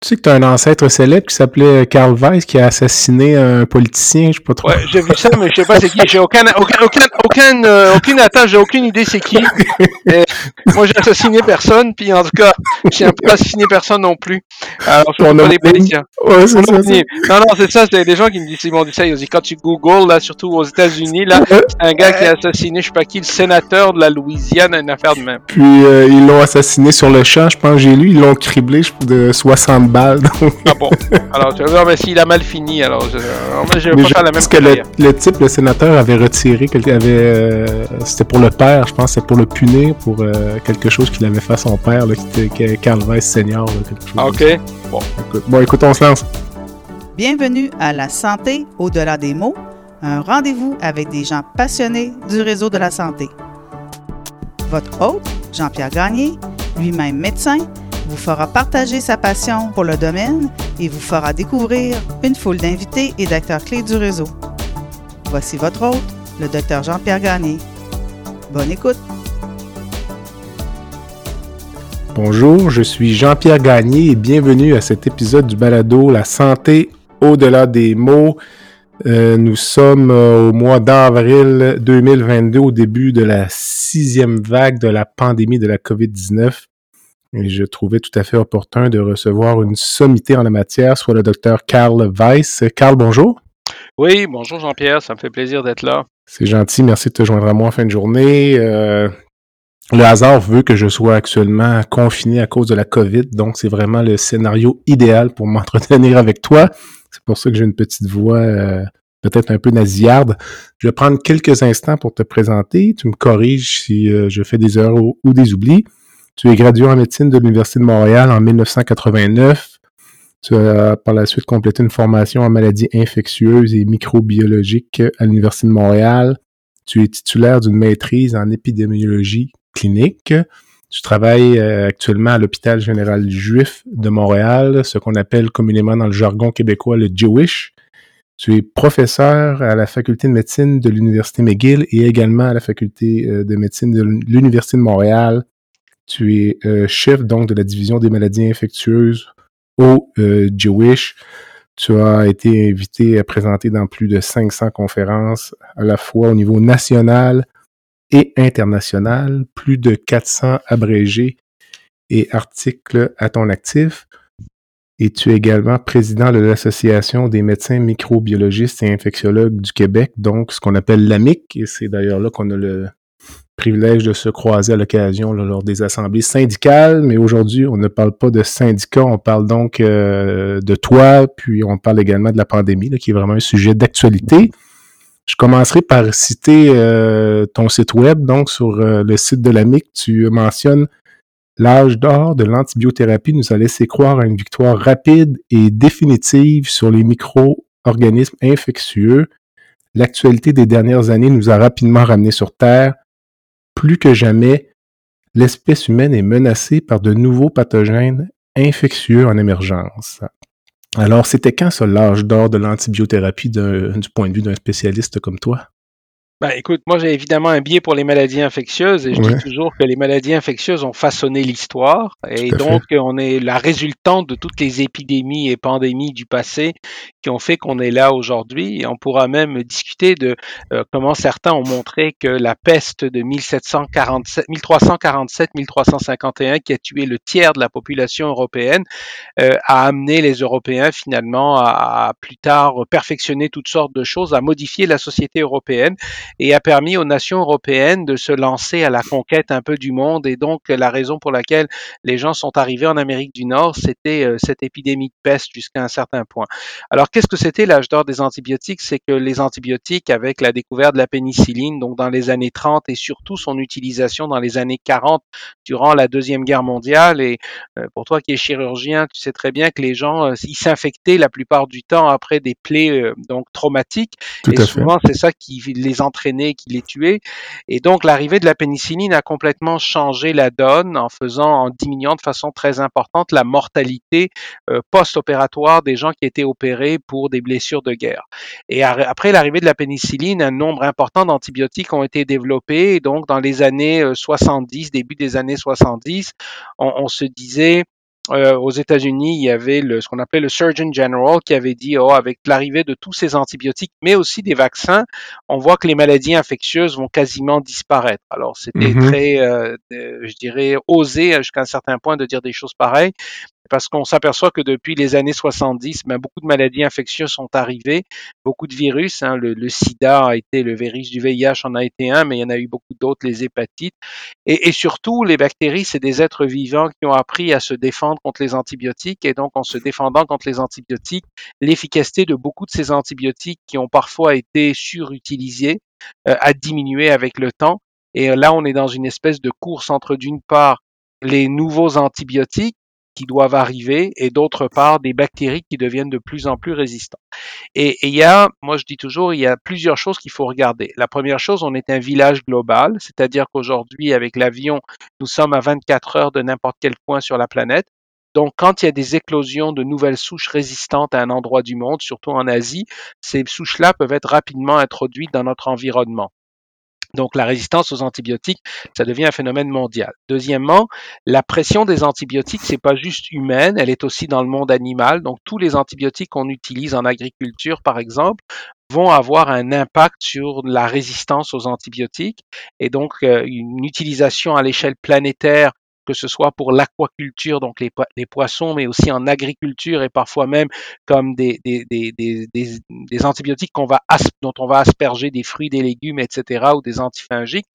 Tu sais que tu as un ancêtre célèbre qui s'appelait Karl Weiss qui a assassiné un politicien, je sais pas trop. Ouais, j'ai vu ça, mais je sais pas c'est qui. J'ai aucun, aucun, aucun, aucun, euh, aucune attache, j'ai aucune idée c'est qui. Et moi, j'ai assassiné personne, puis en tout cas, j'ai un peu assassiné personne non plus. Alors, je suis pas les politiciens. Ouais, c'est ça, Non, non, c'est ça, c'est des gens qui me disent, ils m'ont dit ça, ils ont dit, quand tu googles, là, surtout aux États-Unis, là, c'est un gars qui a assassiné, je sais pas qui, le sénateur de la Louisiane, une affaire de même. Puis euh, ils l'ont assassiné sur le champ, je pense j'ai lu, ils l'ont criblé je- de 60 balles. donc- Ah bon? Alors, tu vas voir, mais s'il a mal fini, alors, je, alors, moi, je vais Mais pas je faire la même pense que le, le type, le sénateur, avait retiré, quelque- avait, euh, c'était pour le père, je pense, c'était pour le punir pour euh, quelque chose qu'il avait fait à son père, là, qui était Carl Weiss Senior. là, quelque chose. Ah, ok. Écoute- Bon, écoute, on se lance. Bienvenue à La Santé au-delà des mots, un rendez-vous avec des gens passionnés du réseau de la santé. Votre hôte, Jean-Pierre Gagné, lui-même médecin, vous fera partager sa passion pour le domaine et vous fera découvrir une foule d'invités et d'acteurs clés du réseau. Voici votre hôte, le docteur Jean-Pierre Gagné. Bonne écoute! Bonjour, je suis Jean-Pierre Gagné et bienvenue à cet épisode du balado La santé au-delà des mots. Euh, nous sommes euh, au mois d'avril 2022, au début de la sixième vague de la pandémie de la COVID-19. Et je trouvais tout à fait opportun de recevoir une sommité en la matière, soit le docteur Karl Weiss. Karl, bonjour. Oui, bonjour Jean-Pierre, ça me fait plaisir d'être là. C'est gentil, merci de te joindre à moi en fin de journée. Euh, le hasard veut que je sois actuellement confiné à cause de la COVID, donc c'est vraiment le scénario idéal pour m'entretenir avec toi. C'est pour ça que j'ai une petite voix euh, peut-être un peu nasillarde. Je vais prendre quelques instants pour te présenter. Tu me corriges si euh, je fais des erreurs ou, ou des oublis. Tu es gradué en médecine de l'Université de Montréal en 1989. Tu as par la suite complété une formation en maladies infectieuses et microbiologiques à l'Université de Montréal. Tu es titulaire d'une maîtrise en épidémiologie clinique. Tu travailles euh, actuellement à l'hôpital général juif de Montréal, ce qu'on appelle communément dans le jargon québécois le Jewish. Tu es professeur à la faculté de médecine de l'Université McGill et également à la faculté euh, de médecine de l'Université de Montréal. Tu es euh, chef donc de la division des maladies infectieuses au euh, Jewish. Tu as été invité à présenter dans plus de 500 conférences, à la fois au niveau national et international, plus de 400 abrégés et articles à ton actif. Et tu es également président de l'Association des médecins microbiologistes et infectiologues du Québec, donc ce qu'on appelle l'AMIC, et c'est d'ailleurs là qu'on a le privilège de se croiser à l'occasion lors des assemblées syndicales, mais aujourd'hui, on ne parle pas de syndicats, on parle donc euh, de toi, puis on parle également de la pandémie, qui est vraiment un sujet d'actualité. Je commencerai par citer euh, ton site web. Donc, sur euh, le site de l'AMIC, tu mentionnes l'âge d'or de l'antibiothérapie nous a laissé croire à une victoire rapide et définitive sur les micro-organismes infectieux. L'actualité des dernières années nous a rapidement ramenés sur Terre. Plus que jamais, l'espèce humaine est menacée par de nouveaux pathogènes infectieux en émergence. Alors, c'était quand ça l'âge d'or de l'antibiothérapie du point de vue d'un spécialiste comme toi? Ben, écoute, moi j'ai évidemment un biais pour les maladies infectieuses et je Ouais. dis toujours que les maladies infectieuses ont façonné l'histoire et donc on est la résultante de toutes les épidémies et pandémies du passé qui ont fait qu'on est là aujourd'hui et on pourra même discuter de euh, comment certains ont montré que la peste de 1747, 1347, 1351 qui a tué le tiers de la population européenne euh, a amené les Européens finalement à, à plus tard perfectionner toutes sortes de choses, à modifier la société européenne et a permis aux nations européennes de se lancer à la conquête un peu du monde. Et donc, la raison pour laquelle les gens sont arrivés en Amérique du Nord, c'était euh, cette épidémie de peste jusqu'à un certain point. Alors, qu'est-ce que c'était l'âge d'or des antibiotiques? C'est que les antibiotiques, avec la découverte de la pénicilline, donc dans les années 30 et surtout son utilisation dans les années 40 durant la Deuxième Guerre mondiale, et euh, pour toi qui es chirurgien, tu sais très bien que les gens, euh, ils s'infectaient la plupart du temps après des plaies euh, donc traumatiques. Tout et souvent, c'est ça qui les entraînait, qui les tuait. Et donc, l'arrivée de la pénicilline a complètement changé la donne en faisant, en diminuant de façon très importante la mortalité euh, post-opératoire des gens qui étaient opérés pour des blessures de guerre. Et après l'arrivée de la pénicilline, un nombre important d'antibiotiques ont été développés. Et donc, dans les années euh, 70, début des années 70, on, on se disait euh, aux États-Unis, il y avait le, ce qu'on appelait le Surgeon General qui avait dit, oh, avec l'arrivée de tous ces antibiotiques, mais aussi des vaccins, on voit que les maladies infectieuses vont quasiment disparaître. Alors, c'était Mhm. très, euh, euh, je dirais, osé jusqu'à un certain point de dire des choses pareilles parce qu'on s'aperçoit que depuis les années 70, ben, beaucoup de maladies infectieuses sont arrivées, beaucoup de virus. Hein, le, le, sida a été, le virus du VIH en a été un, mais il y en a eu beaucoup d'autres, les hépatites. Et, et, surtout, les bactéries, c'est des êtres vivants qui ont appris à se défendre contre les antibiotiques. Et donc, en se défendant contre les antibiotiques, l'efficacité de beaucoup de ces antibiotiques qui ont parfois été surutilisés euh, a diminué avec le temps. Et là, on est dans une espèce de course entre, d'une part, les nouveaux antibiotiques qui doivent arriver et d'autre part des bactéries qui deviennent de plus en plus résistantes. Et, il y a, moi je dis toujours, il y a plusieurs choses qu'il faut regarder. La première chose, on est un village global, c'est-à-dire qu'aujourd'hui avec l'avion, nous sommes à 24 heures de n'importe quel point sur la planète. Donc, quand il y a des éclosions de nouvelles souches résistantes à un endroit du monde, surtout en Asie, ces souches-là peuvent être rapidement introduites dans notre environnement. Donc la résistance aux antibiotiques, ça devient un phénomène mondial. Deuxièmement, la pression des antibiotiques, c'est pas juste humaine, elle est aussi dans le monde animal. Donc tous les antibiotiques qu'on utilise en agriculture, par exemple, vont avoir un impact sur la résistance aux antibiotiques. Et donc euh, une utilisation à l'échelle planétaire que ce soit pour l'aquaculture, donc les, les, poissons, mais aussi en agriculture et parfois même comme des, des, des, des, des antibiotiques qu'on va dont on va asperger des fruits, des légumes, etc., ou des antifungiques.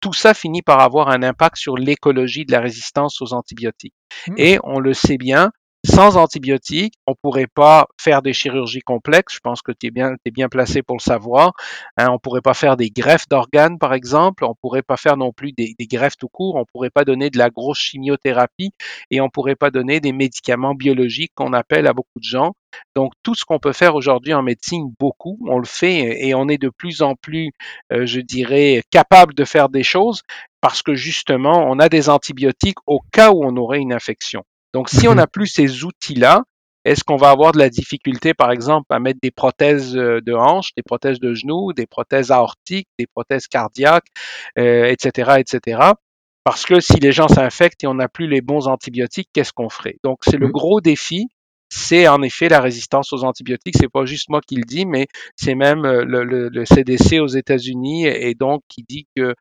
Tout ça finit par avoir un impact sur l'écologie de la résistance aux antibiotiques. Mmh. Et on le sait bien, sans antibiotiques, on pourrait pas faire des chirurgies complexes. Je pense que tu es bien, placé pour le savoir. Hein, on pourrait pas faire des greffes d'organes, par exemple. On pourrait pas faire non plus des, greffes tout court. On pourrait pas donner de la grosse chimiothérapie et on pourrait pas donner des médicaments biologiques qu'on appelle à beaucoup de gens. Donc tout ce qu'on peut faire aujourd'hui en médecine, beaucoup, on le fait et on est de plus en plus, euh, je dirais, capable de faire des choses parce que justement, on a des antibiotiques au cas où on aurait une infection. Donc, si on n'a plus ces outils-là, est-ce qu'on va avoir de la difficulté, par exemple, à mettre des prothèses de hanches, des prothèses de genoux, des prothèses aortiques, des prothèses cardiaques, euh, etc., etc. Parce que si les gens s'infectent et on n'a plus les bons antibiotiques, qu'est-ce qu'on ferait? Donc, c'est le gros défi. C'est en effet la résistance aux antibiotiques. C'est pas juste moi qui le dis, mais c'est même le, le, le, CDC aux États-Unis et donc qui dit que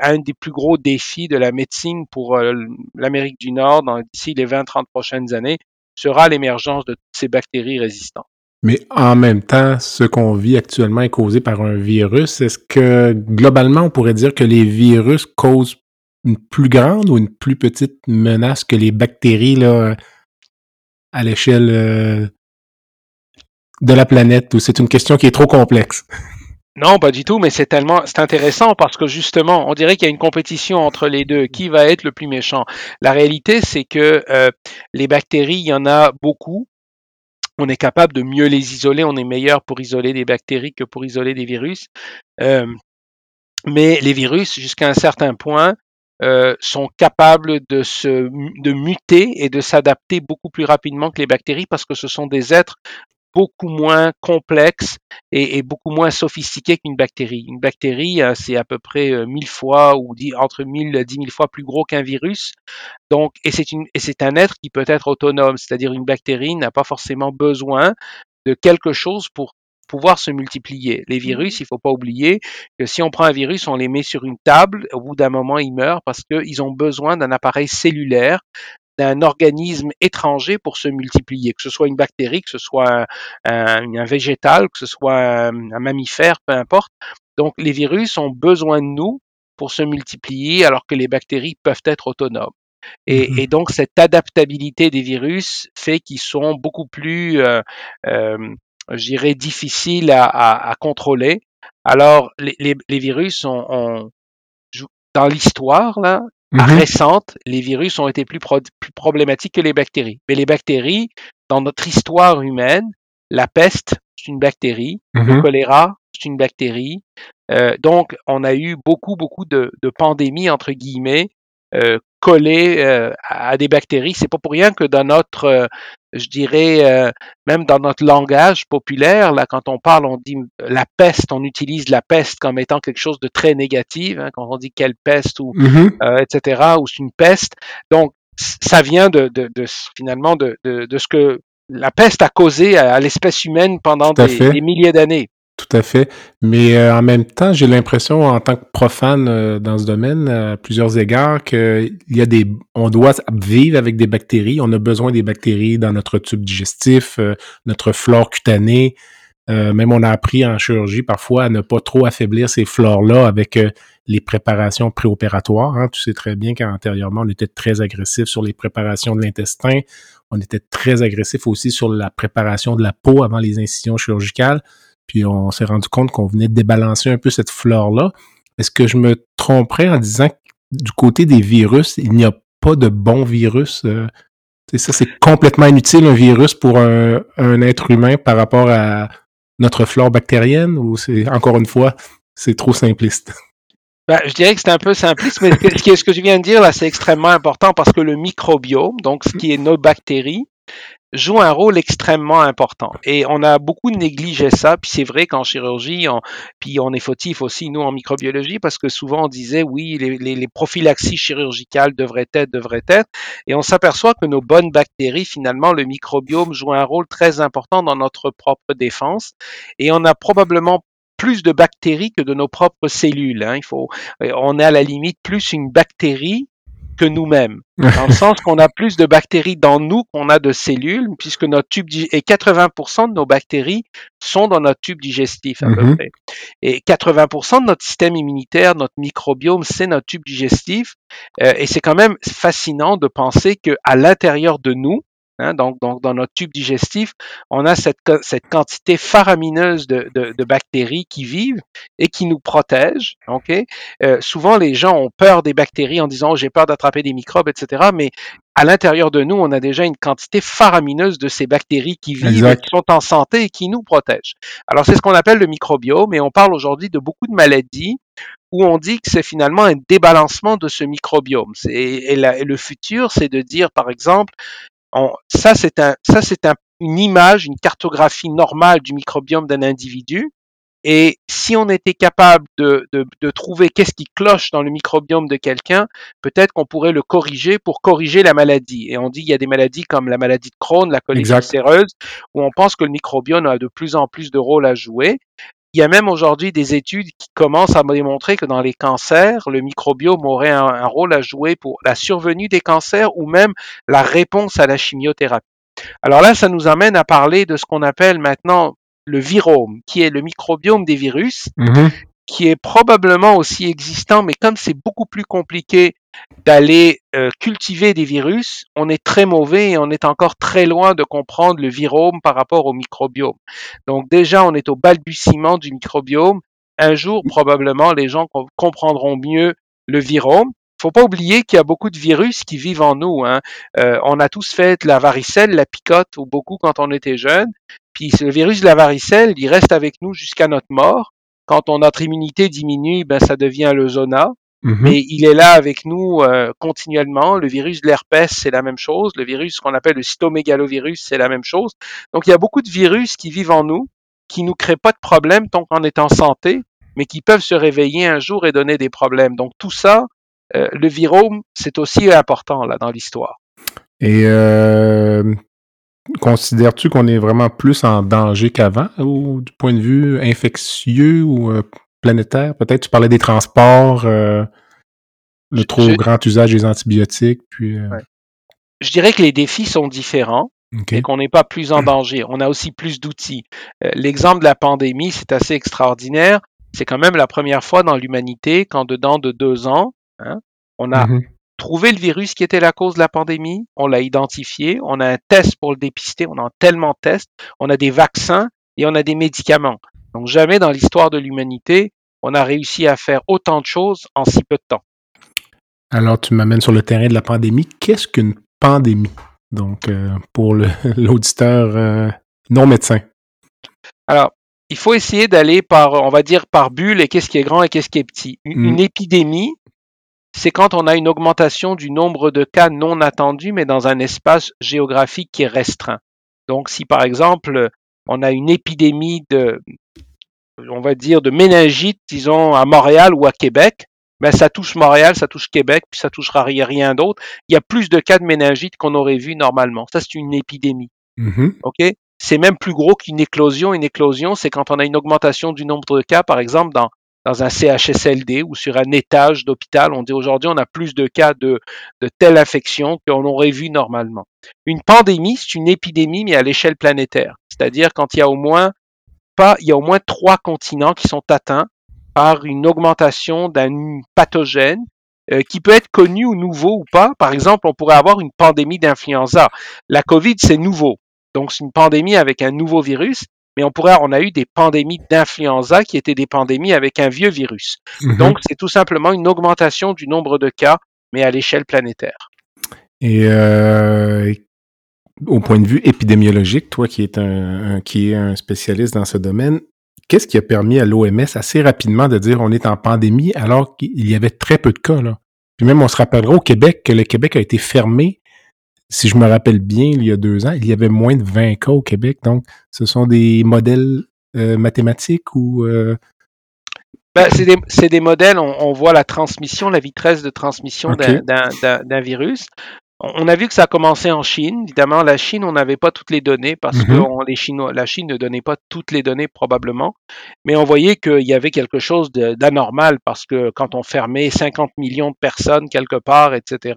un des plus gros défis de la médecine pour euh, l'Amérique du Nord d'ici les 20-30 prochaines années sera l'émergence de ces bactéries résistantes. Mais en même temps, ce qu'on vit actuellement est causé par un virus. Est-ce que globalement, on pourrait dire que les virus causent une plus grande ou une plus petite menace que les bactéries à l'échelle euh, de la planète ou c'est une question qui est trop complexe? Non, pas du tout, mais c'est tellement, c'est intéressant parce que justement, on dirait qu'il y a une compétition entre les deux. Qui va être le plus méchant? La réalité, c'est que euh, les bactéries, il y en a beaucoup. On est capable de mieux les isoler. On est meilleur pour isoler des bactéries que pour isoler des virus. Euh, mais les virus, jusqu'à un certain point, euh, sont capables de se de muter et de s'adapter beaucoup plus rapidement que les bactéries parce que ce sont des êtres beaucoup moins complexe et, et beaucoup moins sophistiqué qu'une bactérie. Une bactérie, euh, c'est à peu près euh, mille fois ou entre mille et dix mille fois plus gros qu'un virus. Donc, et c'est une, et c'est un être qui peut être autonome, c'est-à-dire une bactérie n'a pas forcément besoin de quelque chose pour pouvoir se multiplier. Les virus, il faut pas oublier que si on prend un virus, on les met sur une table, au bout d'un moment, ils meurent parce qu'ils ont besoin d'un appareil cellulaire d'un organisme étranger pour se multiplier, que ce soit une bactérie, que ce soit un, un, végétal, que ce soit un, un, mammifère, peu importe. Donc les virus ont besoin de nous pour se multiplier alors que les bactéries peuvent être autonomes. Et, mmh. et donc cette adaptabilité des virus fait qu'ils sont beaucoup plus, euh, euh, je dirais, difficiles à, à, à contrôler. Alors les, les, les virus ont, ont dans l'histoire, là, Mhm. récente, les virus ont été plus, pro plus, problématiques que les bactéries. Mais les bactéries, dans notre histoire humaine, la peste, c'est une bactérie, Mhm. le choléra, c'est une bactérie. Euh, donc, on a eu beaucoup, beaucoup de, de pandémies, entre guillemets, euh, collées euh, à des bactéries. C'est pas pour rien que dans notre, euh, je dirais, euh, même dans notre langage populaire, là, quand on parle, on dit la peste, on utilise la peste comme étant quelque chose de très négatif. Hein, quand on dit quelle peste ou Mhm. euh, etc. ou c'est une peste. Donc ça vient de, de, de finalement de, de, ce que la peste a causé à, l'espèce humaine pendant des, milliers d'années. Tout à fait. Mais euh, en même temps, j'ai l'impression, en tant que profane euh, dans ce domaine, à plusieurs égards, qu'il y a des, on doit vivre avec des bactéries. On a besoin des bactéries dans notre tube digestif, euh, notre flore cutanée. même on a appris en chirurgie parfois à ne pas trop affaiblir ces flores-là avec les préparations préopératoires. Hein. Tu sais très bien qu'antérieurement, on était très agressif sur les préparations de l'intestin. On était très agressif aussi sur la préparation de la peau avant les incisions chirurgicales. Puis on s'est rendu compte qu'on venait de débalancer un peu cette flore-là. Est-ce que je me tromperais en disant que du côté des virus, il n'y a pas de bons virus? Euh, ça, c'est complètement inutile, un virus pour un, un, être humain par rapport à notre flore bactérienne ou c'est, encore une fois, c'est trop simpliste? Ben, je dirais que c'est un peu simpliste, mais ce que, ce que je viens de dire là, c'est extrêmement important parce que le microbiome, donc ce qui est nos bactéries, joue un rôle extrêmement important. Et on a beaucoup négligé ça, puis c'est vrai qu'en chirurgie, puis on est fautif aussi, nous, en microbiologie, parce que souvent on disait, oui, les, les, les prophylaxies chirurgicales devraient être, devraient être, et on s'aperçoit que nos bonnes bactéries, finalement, le microbiome joue un rôle très important dans notre propre défense, et on a probablement plus de bactéries que de nos propres cellules. Hein. Il faut, on est à la limite plus une bactérie que nous-mêmes, dans le sens qu'on a plus de bactéries dans nous qu'on a de cellules, puisque notre tube et 80% de nos bactéries sont dans notre tube digestif à peu mm-hmm. près. Et 80% de notre système immunitaire, notre microbiome, c'est notre tube digestif. Euh, et c'est quand même fascinant de penser que à l'intérieur de nous, Hein, donc, donc, dans notre tube digestif, on a cette, cette quantité faramineuse de, de, de, bactéries qui vivent et qui nous protègent. Ok, euh, souvent les gens ont peur des bactéries en disant oh, j'ai peur d'attraper des microbes, etc. Mais à l'intérieur de nous, on a déjà une quantité faramineuse de ces bactéries qui vivent, qui sont en santé et qui nous protègent. Alors c'est ce qu'on appelle le microbiome et on parle aujourd'hui de beaucoup de maladies où on dit que c'est finalement un débalancement de ce microbiome. Et, et, et le futur, c'est de dire, par exemple, ça, c'est un, ça, c'est un, une image, une cartographie normale du microbiome d'un individu. Et si on était capable de, de, de trouver qu'est-ce qui cloche dans le microbiome de quelqu'un, peut-être qu'on pourrait le corriger pour corriger la maladie. Et on dit qu'il y a des maladies comme la maladie de Crohn, la colique ulcéreuse, où on pense que le microbiome a de plus en plus de rôle à jouer. Il y a même aujourd'hui des études qui commencent à démontrer que dans les cancers, le microbiome aurait un, rôle à jouer pour la survenue des cancers ou même la réponse à la chimiothérapie. Alors là, ça nous amène à parler de ce qu'on appelle maintenant le virome, qui est le microbiome des virus, mm-hmm. qui est probablement aussi existant, mais comme c'est beaucoup plus compliqué d'aller euh, cultiver des virus, on est très mauvais et on est encore très loin de comprendre le virome par rapport au microbiome. Donc déjà, on est au balbutiement du microbiome. Un jour, probablement, les gens comprendront mieux le virome. Faut pas oublier qu'il y a beaucoup de virus qui vivent en nous. Hein. Euh, on a tous fait la varicelle, la picote ou beaucoup quand on était jeune. Puis le virus de la varicelle, il reste avec nous jusqu'à notre mort. Quand notre immunité diminue, ben ça devient le zona. Mm-hmm. Mais il est là avec nous euh, continuellement. Le virus de l'herpès, c'est la même chose. Le virus qu'on appelle le cytomégalovirus, c'est la même chose. Donc, il y a beaucoup de virus qui vivent en nous, qui nous créent pas de problème tant qu'on est en santé, mais qui peuvent se réveiller un jour et donner des problèmes. Donc, tout ça, euh, le virome, c'est aussi important là dans l'histoire. Et euh, considères-tu qu'on est vraiment plus en danger qu'avant, ou du point de vue infectieux ou planétaire, peut-être. Tu parlais des transports, euh, le trop grand usage des antibiotiques, puis. Euh, Je dirais que les défis sont différents. Et qu'on n'est pas plus en danger. On a aussi plus d'outils. Euh, l'exemple de la pandémie, c'est assez extraordinaire. C'est quand même la première fois dans l'humanité qu'en dedans de deux ans, hein, on a mm-hmm. trouvé le virus qui était la cause de la pandémie, on l'a identifié, on a un test pour le dépister, on a tellement de tests, on a des vaccins et on a des médicaments. Donc jamais dans l'histoire de l'humanité, on a réussi à faire autant de choses en si peu de temps. Alors tu m'amènes sur le terrain de la pandémie. Qu'est-ce qu'une pandémie? Donc euh, pour l'auditeur euh, non médecin. Alors, il faut essayer d'aller par, on va dire, par bulle et qu'est-ce qui est grand et qu'est-ce qui est petit. Une, mm. épidémie, c'est quand on a une augmentation du nombre de cas non attendus, mais dans un espace géographique qui est restreint. Donc, si par exemple, on a une épidémie de, on va dire, de méningite, disons, à Montréal ou à Québec, ben ça touche Montréal, ça touche Québec, puis ça touchera rien d'autre. Il y a plus de cas de méningite qu'on aurait vu normalement. Ça, c'est une épidémie. Mhm. OK? C'est même plus gros qu'une éclosion. Une éclosion, c'est quand on a une augmentation du nombre de cas, par exemple, dans, dans un CHSLD ou sur un étage d'hôpital. On dit aujourd'hui, on a plus de cas de, de telle infection qu'on aurait vu normalement. Une pandémie, c'est une épidémie, mais à l'échelle planétaire. C'est-à-dire quand il y a au moins pas, il y a au moins trois continents qui sont atteints par une augmentation d'un pathogène euh, qui peut être connu ou nouveau ou pas. Par exemple, on pourrait avoir une pandémie d'influenza. La COVID, c'est nouveau. Donc, c'est une pandémie avec un nouveau virus, mais on pourrait, on a eu des pandémies d'influenza qui étaient des pandémies avec un vieux virus. Mhm. Donc, c'est tout simplement une augmentation du nombre de cas, mais à l'échelle planétaire. Et euh, au point de vue épidémiologique, toi qui es un, un- qui est un spécialiste dans ce domaine, qu'est-ce qui a permis à l'OMS assez rapidement de dire on est en pandémie alors qu'il y avait très peu de cas là? Puis même on se rappellera au Québec que le Québec a été fermé. Si je me rappelle bien, il y a deux ans, il y avait moins de 20 cas au Québec. Donc, ce sont des modèles euh, mathématiques ou euh, Ben, c'est des, c'est des modèles, on, on voit la transmission, la vitesse de transmission d'un virus. On a vu que ça a commencé en Chine. Évidemment, la Chine, on n'avait pas toutes les données parce que Mhm. on- les Chinois, la Chine ne donnait pas toutes les données probablement. Mais on voyait qu'il y avait quelque chose d'anormal parce que quand on fermait 50 millions de personnes quelque part, etc.,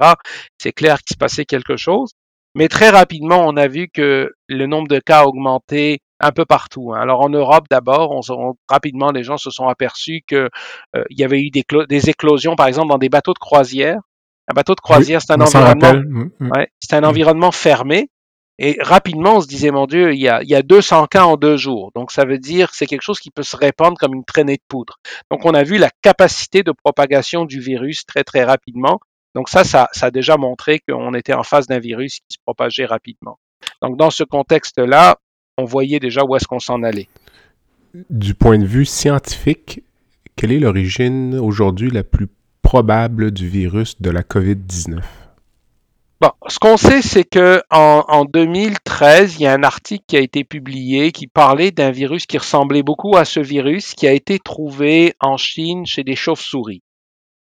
c'est clair qu'il se passait quelque chose. Mais très rapidement, on a vu que le nombre de cas a augmenté un peu partout. hein. Alors en Europe d'abord, on, se- on- rapidement les gens se sont aperçus que euh, il y avait eu des éclosions, par exemple dans des bateaux de croisière. Un bateau de croisière, c'est un environnement. Mm, mm. ouais, c'est un environnement fermé. Et rapidement, on se disait, mon Dieu, il y a, il y a 200 cas en deux jours. Donc, ça veut dire que c'est quelque chose qui peut se répandre comme une traînée de poudre. Donc, on a vu la capacité de propagation du virus très, très rapidement. Donc, ça, ça, ça a déjà montré qu'on était en face d'un virus qui se propageait rapidement. Donc, dans ce contexte-là, on voyait déjà où est-ce qu'on s'en allait. Du point de vue scientifique, quelle est l'origine aujourd'hui la plus probable du virus de la COVID-19? Bon, ce qu'on sait, c'est que en, en 2013, il y a un article qui a été publié qui parlait d'un virus qui ressemblait beaucoup à ce virus qui a été trouvé en Chine chez des chauves-souris.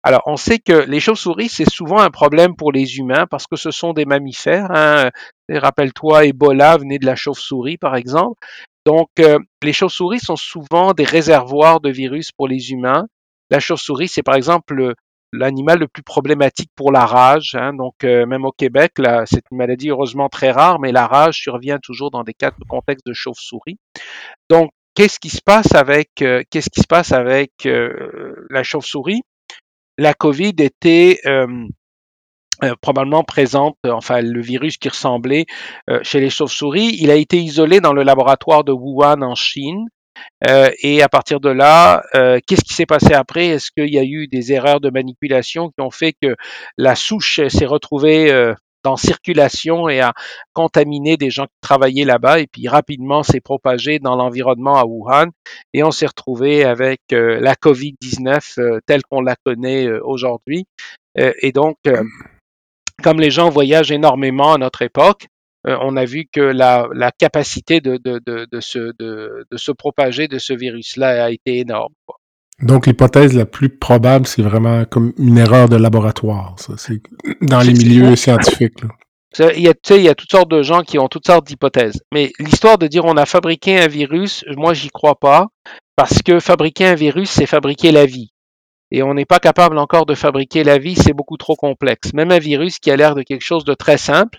Alors, on sait que les chauves-souris, c'est souvent un problème pour les humains parce que ce sont des mammifères. Hein. Et Rappelle-toi, Ebola venait de la chauve-souris, par exemple. Donc, euh, les chauves-souris sont souvent des réservoirs de virus pour les humains. La chauve-souris, c'est par exemple le- l'animal le plus problématique pour la rage. hein. Donc, euh, même au Québec, c'est une maladie heureusement très rare, mais la rage survient toujours dans des cas de contexte de chauve-souris. Donc, qu'est-ce qui se passe avec euh, euh, la chauve-souris? La COVID était probablement présente, enfin le virus qui ressemblait chez les chauves-souris. Il a été isolé dans le laboratoire de Wuhan en Chine. Euh, et à partir de là, euh, qu'est-ce qui s'est passé après? Est-ce qu'il y a eu des erreurs de manipulation qui ont fait que la souche s'est retrouvée euh, en circulation et a contaminé des gens qui travaillaient là-bas et puis rapidement s'est propagé dans l'environnement à Wuhan et on s'est retrouvé avec la COVID-19 euh, telle qu'on la connaît aujourd'hui. Et donc, comme les gens voyagent énormément à notre époque, on a vu que la, la capacité de, de, de, de, se, de, de se propager de ce virus-là a été énorme. quoi. Donc, l'hypothèse la plus probable, c'est vraiment comme une erreur de laboratoire, ça. C'est dans les milieux ça. scientifiques. là. Il y, a, tu sais, il y a toutes sortes de gens qui ont toutes sortes d'hypothèses. Mais l'histoire de dire on a fabriqué un virus, moi, j'y crois pas. Parce que fabriquer un virus, c'est fabriquer la vie. Et on n'est pas capable encore de fabriquer la vie, c'est beaucoup trop complexe. Même un virus qui a l'air de quelque chose de très simple,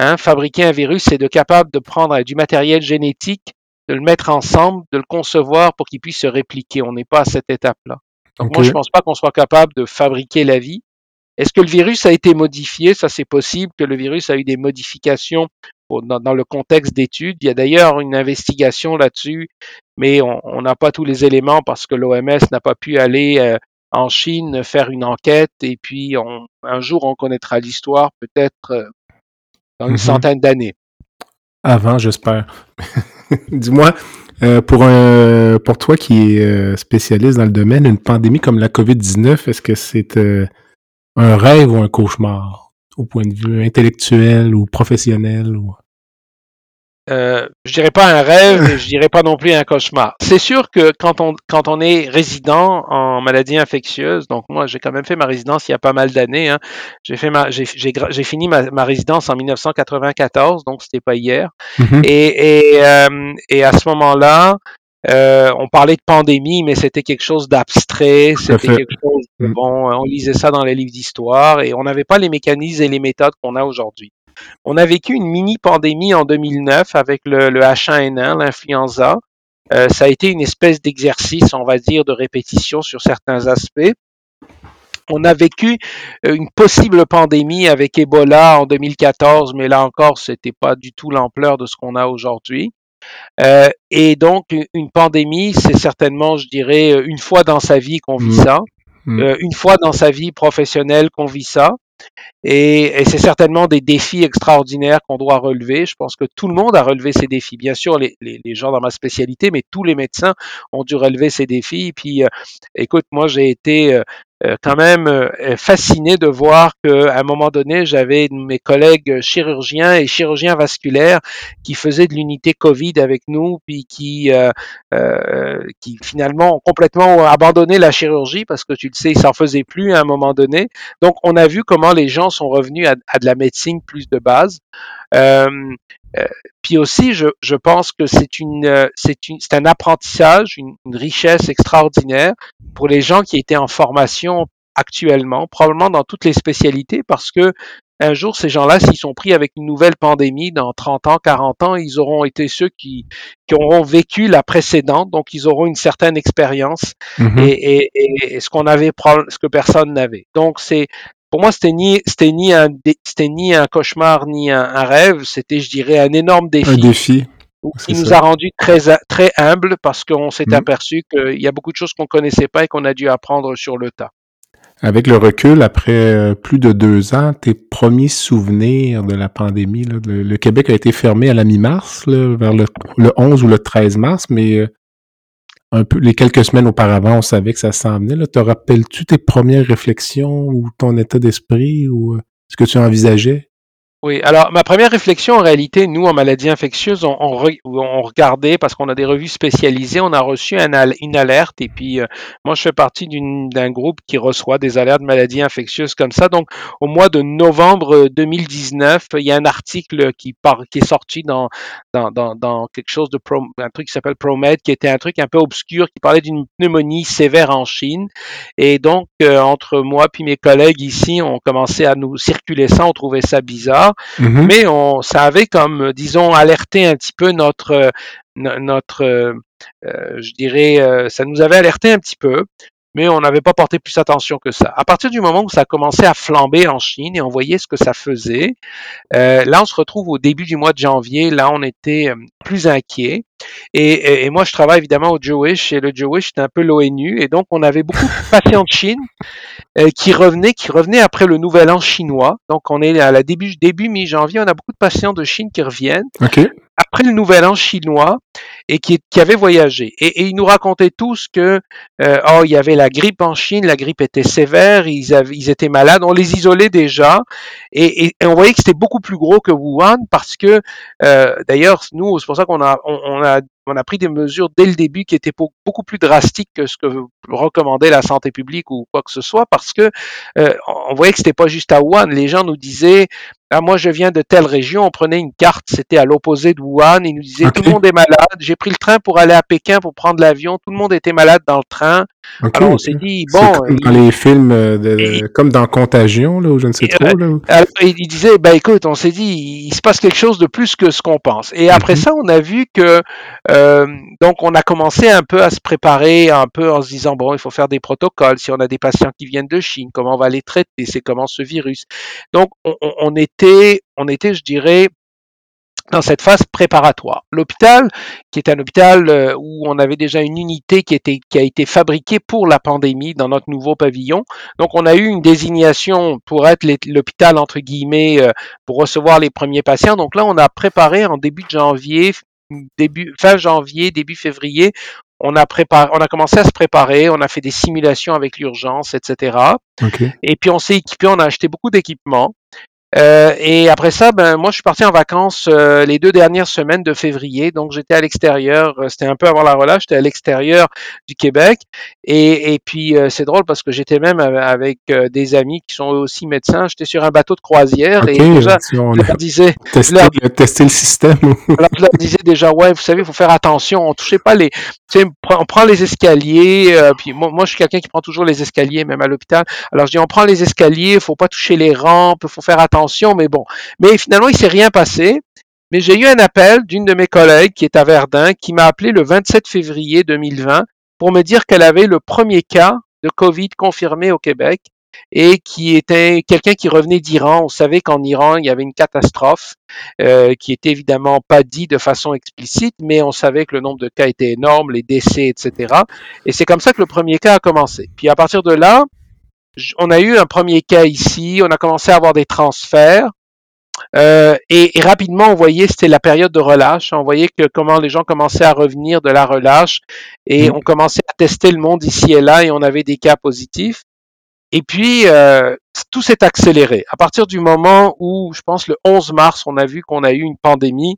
hein, fabriquer un virus, c'est de capable de prendre du matériel génétique, de le mettre ensemble, de le concevoir pour qu'il puisse se répliquer. On n'est pas à cette étape-là. Donc moi, je pense pas qu'on soit capable de fabriquer la vie. Est-ce que le virus a été modifié? Ça, c'est possible que le virus a eu des modifications dans, dans le contexte d'études. Il y a d'ailleurs une investigation là-dessus, mais on on n'a pas tous les éléments parce que l'OMS n'a pas pu aller euh, en Chine faire une enquête et puis on- un jour on connaîtra l'histoire, peut-être euh, dans une Mhm. centaine d'années. Avant, j'espère. Dis-moi, euh, pour un, pour toi qui est euh, spécialiste dans le domaine, une pandémie comme la COVID-19, est-ce que c'est euh, un rêve ou un cauchemar au point de vue intellectuel ou professionnel ou euh, je dirais pas un rêve, et je dirais pas non plus un cauchemar. C'est sûr que quand on quand on est résident en maladie infectieuse, donc moi j'ai quand même fait ma résidence il y a pas mal d'années. Hein. J'ai fait ma j'ai j'ai fini ma, ma, résidence en 1994, donc c'était pas hier. Mm-hmm. Et et, euh, et à ce moment-là, euh, on parlait de pandémie, mais c'était quelque chose d'abstrait, c'était quelque chose de mm. bon. On lisait ça dans les livres d'histoire et on n'avait pas les mécanismes et les méthodes qu'on a aujourd'hui. On a vécu une mini pandémie en 2009 avec le, H1N1, l'influenza. Euh, ça a été une espèce d'exercice, on va dire, de répétition sur certains aspects. On a vécu euh, une possible pandémie avec Ebola en 2014, mais là encore, c'était pas du tout l'ampleur de ce qu'on a aujourd'hui. Euh, et donc, une pandémie, c'est certainement, je dirais, une fois dans sa vie qu'on vit mmh. ça, mmh. Euh, une fois dans sa vie professionnelle qu'on vit ça. Et, c'est certainement des défis extraordinaires qu'on doit relever. Je pense que tout le monde a relevé ces défis. Bien sûr, les, gens dans ma spécialité, mais tous les médecins ont dû relever ces défis. Puis, euh, écoute, moi, j'ai été euh, quand même euh, fasciné de voir qu'à un moment donné, j'avais mes collègues chirurgiens et chirurgiens vasculaires qui faisaient de l'unité Covid avec nous, puis qui, euh, euh, qui finalement ont complètement abandonné la chirurgie parce que tu le sais, ils s'en faisaient plus à un moment donné. Donc, on a vu comment les gens sont revenus à, à de la médecine plus de base. Euh, euh, puis aussi, je, je pense que c'est une, euh, c'est une, c'est un apprentissage, une, richesse extraordinaire pour les gens qui étaient en formation actuellement, probablement dans toutes les spécialités, parce que un jour, ces gens-là, s'ils sont pris avec une nouvelle pandémie dans 30 ans, 40 ans, ils auront été ceux qui, qui auront vécu la précédente, donc ils auront une certaine expérience mm-hmm. et, et, et, ce qu'on avait, ce que personne n'avait. Donc c'est pour moi, c'était ni, c'était ni un, c'était ni un cauchemar ni un, rêve. C'était, je dirais, un énorme défi. Un défi. Qui nous a rendu très, très humbles parce qu'on s'est mmh. aperçu qu'il y a beaucoup de choses qu'on connaissait pas et qu'on a dû apprendre sur le tas. Avec le recul, après euh, plus de deux ans, tes premiers souvenirs de la pandémie, là, le, Québec a été fermé à la mi-mars, vers le, le, 11 ou le 13 mars, mais euh, un peu les quelques semaines auparavant, on savait que ça s'en venait. Te rappelles-tu tes premières réflexions ou ton état d'esprit ou euh, ce que tu envisageais? Oui, alors ma première réflexion en réalité, nous en maladie infectieuse, on, on, regardait parce qu'on a des revues spécialisées, on a reçu un, une alerte et puis euh, moi je fais partie d'un groupe qui reçoit des alertes de maladies infectieuses comme ça. Donc au mois de novembre 2019, il y a un article qui, par, qui est sorti dans, dans, dans, dans quelque chose de pro, un truc qui s'appelle ProMed, qui était un truc un peu obscur, qui parlait d'une pneumonie sévère en Chine. Et donc euh, entre moi puis mes collègues ici, on commençait à nous circuler ça, on trouvait ça bizarre. Mhm. mais on, ça avait comme, disons, alerté un petit peu notre, notre, euh, je dirais, euh, ça nous avait alerté un petit peu mais on n'avait pas porté plus attention que ça. À partir du moment où ça a commencé à flamber en Chine et on voyait ce que ça faisait, euh, là on se retrouve au début du mois de janvier, là on était euh, plus inquiet. Et, et, moi je travaille évidemment au Jewish et le Jewish c'est un peu l'ONU et donc on avait beaucoup de patients de Chine euh, qui revenaient, qui revenaient après le Nouvel An chinois. Donc on est à la début début mi-janvier, on a beaucoup de patients de Chine qui reviennent. Okay après le Nouvel An chinois et qui, qui avaient voyagé. Et, ils nous racontaient tous que euh, oh, il y avait la grippe en Chine, la grippe était sévère, ils, avaient, ils étaient malades, on les isolait déjà, et, et, on voyait que c'était beaucoup plus gros que Wuhan parce que euh, d'ailleurs nous, c'est pour ça qu'on a on, a on a pris des mesures dès le début qui étaient beaucoup plus drastiques que ce que recommandait la santé publique ou quoi que ce soit, parce que euh, on voyait que c'était pas juste à Wuhan. Les gens nous disaient ah, moi, je viens de telle région. On prenait une carte, c'était à l'opposé de Wuhan. Ils nous disaient tout le monde est malade. J'ai pris le train pour aller à Pékin pour prendre l'avion. Tout le monde était malade dans le train. Alors on s'est dit bon. Comme dans les films, euh, comme dans Contagion, là, ou je ne sais trop. Là. Alors, il disait bah écoute, on s'est dit il se passe quelque chose de plus que ce qu'on pense. Et après mhm. ça, on a vu que euh, donc on a commencé un peu à se préparer, un peu en se disant bon, il faut faire des protocoles. Si on a des patients qui viennent de Chine, comment on va les traiter? C'est comment ce virus? Donc on, on est on était, je dirais, dans cette phase préparatoire. L'hôpital, qui est un hôpital euh, où on avait déjà une unité qui, était, qui a été fabriquée pour la pandémie dans notre nouveau pavillon. Donc on a eu une désignation pour être l'hôpital entre guillemets euh, pour recevoir les premiers patients. Donc là on a préparé en début de janvier, début fin janvier, début février, on a préparé, on a commencé à se préparer, on a fait des simulations avec l'urgence, etc. Et puis on s'est équipé, on a acheté beaucoup d'équipements. Euh, et après ça, ben moi je suis parti en vacances euh, les deux dernières semaines de février, donc j'étais à l'extérieur. euh, C'était un peu avant la relâche, j'étais à l'extérieur du Québec. Et, et puis euh, c'est drôle parce que j'étais même av- avec euh, des amis qui sont eux aussi médecins. J'étais sur un bateau de croisière et déjà si on je leur disais, testé, leur- le, système. alors je leur disais déjà, ouais, vous savez, il faut faire attention. On touchait pas les, on prend les escaliers. euh, puis moi, moi, je suis quelqu'un qui prend toujours les escaliers, même à l'hôpital. Alors je dis, on prend les escaliers, faut pas toucher les rampes, faut faire attention. Mais bon, mais finalement, il s'est rien passé. Mais j'ai eu un appel d'une de mes collègues qui est à Verdun, qui m'a appelé le 27 février 2020 pour me dire qu'elle avait le premier cas de Covid confirmé au Québec et qui était quelqu'un qui revenait d'Iran. On savait qu'en Iran, il y avait une catastrophe euh, qui était évidemment pas dit de façon explicite, mais on savait que le nombre de cas était énorme, les décès, etc. Et c'est comme ça que le premier cas a commencé. Puis à partir de là, on a eu un premier cas ici, on a commencé à avoir des transferts. Euh, et, et rapidement, on voyait c'était la période de relâche. On voyait que comment les gens commençaient à revenir de la relâche et Mm. on commençait à tester le monde ici et là et on avait des cas positifs. Et puis, euh, tout s'est accéléré. À partir du moment où, je pense, le 11 mars, on a vu qu'on a eu une pandémie,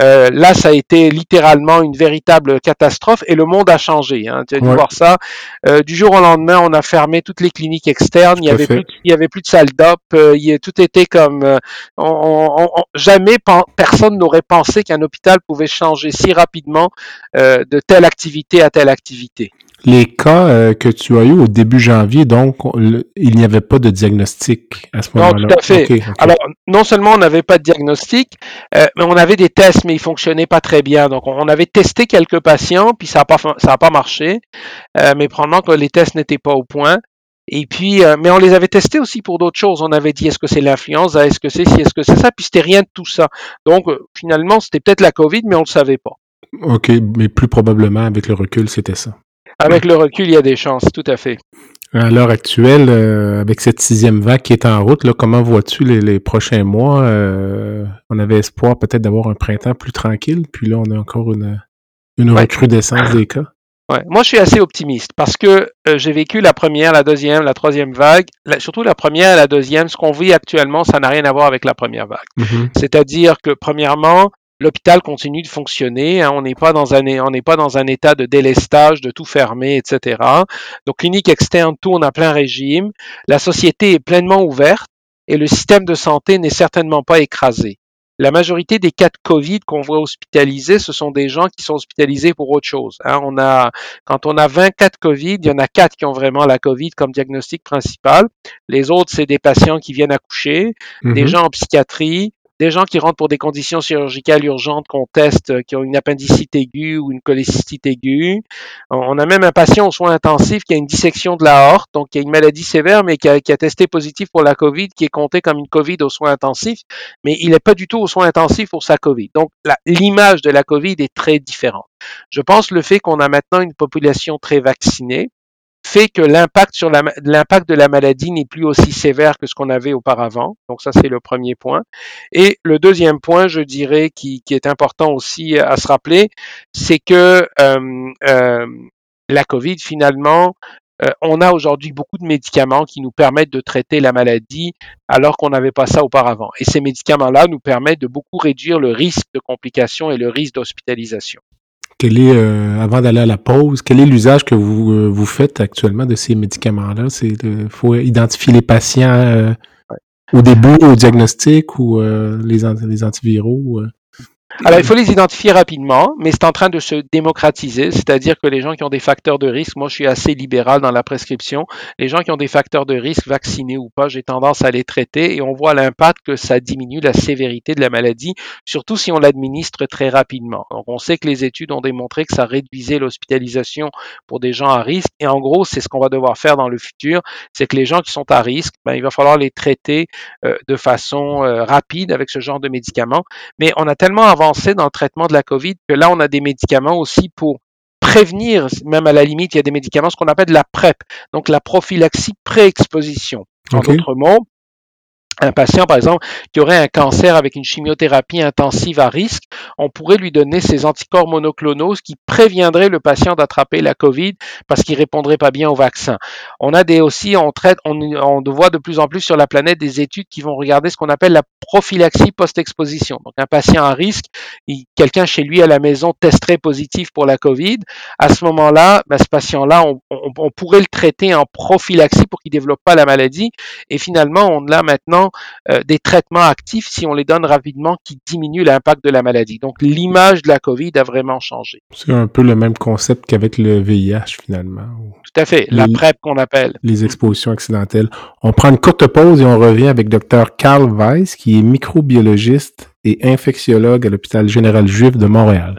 euh, là, ça a été littéralement une véritable catastrophe et le monde a changé. Hein. Tu as dû Ouais. voir ça. Euh, du jour au lendemain, on a fermé toutes les cliniques externes. Il y Tout à avait plus, il y avait plus de salles d'op. euh, tout était comme euh, on, on- on- jamais personne n'aurait pensé qu'un hôpital pouvait changer si rapidement euh, de telle activité à telle activité. Les cas euh, que tu as eu au début janvier, donc, le- il n'y avait pas de diagnostic à ce Non, moment-là. tout à fait. Alors, non seulement on n'avait pas de diagnostic, euh, mais on avait des tests, mais ils fonctionnaient pas très bien. Donc, on avait testé quelques patients, puis ça n'a pas, fa- ça a pas marché, euh, mais probablement que les tests n'étaient pas au point. Et puis, euh, mais on les avait testés aussi pour d'autres choses. On avait dit, est-ce que c'est l'influenza, est-ce que c'est ci, est-ce que c'est ça, puis c'était rien de tout ça. Donc, finalement, c'était peut-être la COVID, mais on le savait pas. OK, mais plus probablement, avec le recul, c'était ça. Avec le recul, il y a des chances, tout à fait. À l'heure actuelle, euh, avec cette sixième vague qui est en route, là, comment vois-tu les, les prochains mois? Euh, on avait espoir peut-être d'avoir un printemps plus tranquille, puis là, on a encore une, une Ouais. recrudescence des cas. Ouais. Moi, je suis assez optimiste parce que euh, j'ai vécu la première, la deuxième, la troisième vague, la- surtout la première et la deuxième. Ce qu'on vit actuellement, ça n'a rien à voir avec la première vague. Mhm. C'est-à-dire que, premièrement, l'hôpital continue de fonctionner. hein, on n'est pas dans un, on n'est pas dans un état de délestage, de tout fermer, etc. Donc, clinique externe, tout, on a plein régime. La société est pleinement ouverte et le système de santé n'est certainement pas écrasé. La majorité des cas de Covid qu'on voit hospitalisés, ce sont des gens qui sont hospitalisés pour autre chose. hein. On a, quand on a 20 cas de Covid, il y en a 4 qui ont vraiment la Covid comme diagnostic principal. Les autres, c'est des patients qui viennent accoucher, des Mhm. gens en psychiatrie, des gens qui rentrent pour des conditions chirurgicales urgentes qu'on teste, euh, qui ont une appendicite aiguë ou une cholécystite aiguë. On a même un patient aux soins intensifs qui a une dissection de la horte, donc qui a une maladie sévère, mais qui a, testé positif pour la COVID, qui est compté comme une COVID aux soins intensifs, mais il n'est pas du tout aux soins intensifs pour sa COVID. Donc l'image de la COVID est très différente. Je pense le fait qu'on a maintenant une population très vaccinée fait que l'impact de la maladie n'est plus aussi sévère que ce qu'on avait auparavant. Donc ça, c'est le premier point. Et le deuxième point, je dirais, qui, est important aussi à se rappeler, c'est que euh, euh, la COVID, finalement, euh, on a aujourd'hui beaucoup de médicaments qui nous permettent de traiter la maladie alors qu'on n'avait pas ça auparavant. Et ces médicaments-là nous permettent de beaucoup réduire le risque de complications et le risque d'hospitalisation. Quel est, euh, avant d'aller à la pause, quel est l'usage que vous, euh, vous faites actuellement de ces médicaments-là? C'est faut identifier les patients euh, au début, au diagnostic ou euh, les, les antiviraux? Alors, il faut les identifier rapidement, mais c'est en train de se démocratiser, c'est-à-dire que les gens qui ont des facteurs de risque, moi je suis assez libéral dans la prescription, les gens qui ont des facteurs de risque, vaccinés ou pas, j'ai tendance à les traiter et on voit l'impact que ça diminue la sévérité de la maladie, surtout si on l'administre très rapidement. Donc, on sait que les études ont démontré que ça réduisait l'hospitalisation pour des gens à risque et en gros, c'est ce qu'on va devoir faire dans le futur, c'est que les gens qui sont à risque, ben, il va falloir les traiter euh, de façon euh, rapide avec ce genre de médicaments. Mais on a tellement avancé dans le traitement de la COVID que là, on a des médicaments aussi pour prévenir, même à la limite, il y a des médicaments, ce qu'on appelle la PrEP, donc la prophylaxie pré-exposition. En d'autres mots, un patient, par exemple, qui aurait un cancer avec une chimiothérapie intensive à risque, on pourrait lui donner ces anticorps monoclonaux qui préviendraient le patient d'attraper la COVID parce qu'il répondrait pas bien au vaccin. On a des aussi, on traite, on, on voit de plus en plus sur la planète des études qui vont regarder ce qu'on appelle la prophylaxie post-exposition. Donc, un patient à risque, quelqu'un chez lui à la maison testerait positif pour la COVID. À ce moment-là, ben, ce patient-là, on, pourrait le traiter en prophylaxie pour qu'il développe pas la maladie. Et finalement, on a maintenant euh, des traitements actifs, si on les donne rapidement, qui diminuent l'impact de la maladie. Donc l'image de la COVID a vraiment changé. C'est un peu le même concept qu'avec le VIH finalement. Tout à fait, la PrEP qu'on appelle. Les expositions accidentelles. On prend une courte pause et on revient avec Dr Carl Weiss, qui est microbiologiste et infectiologue à l'hôpital général juif de Montréal.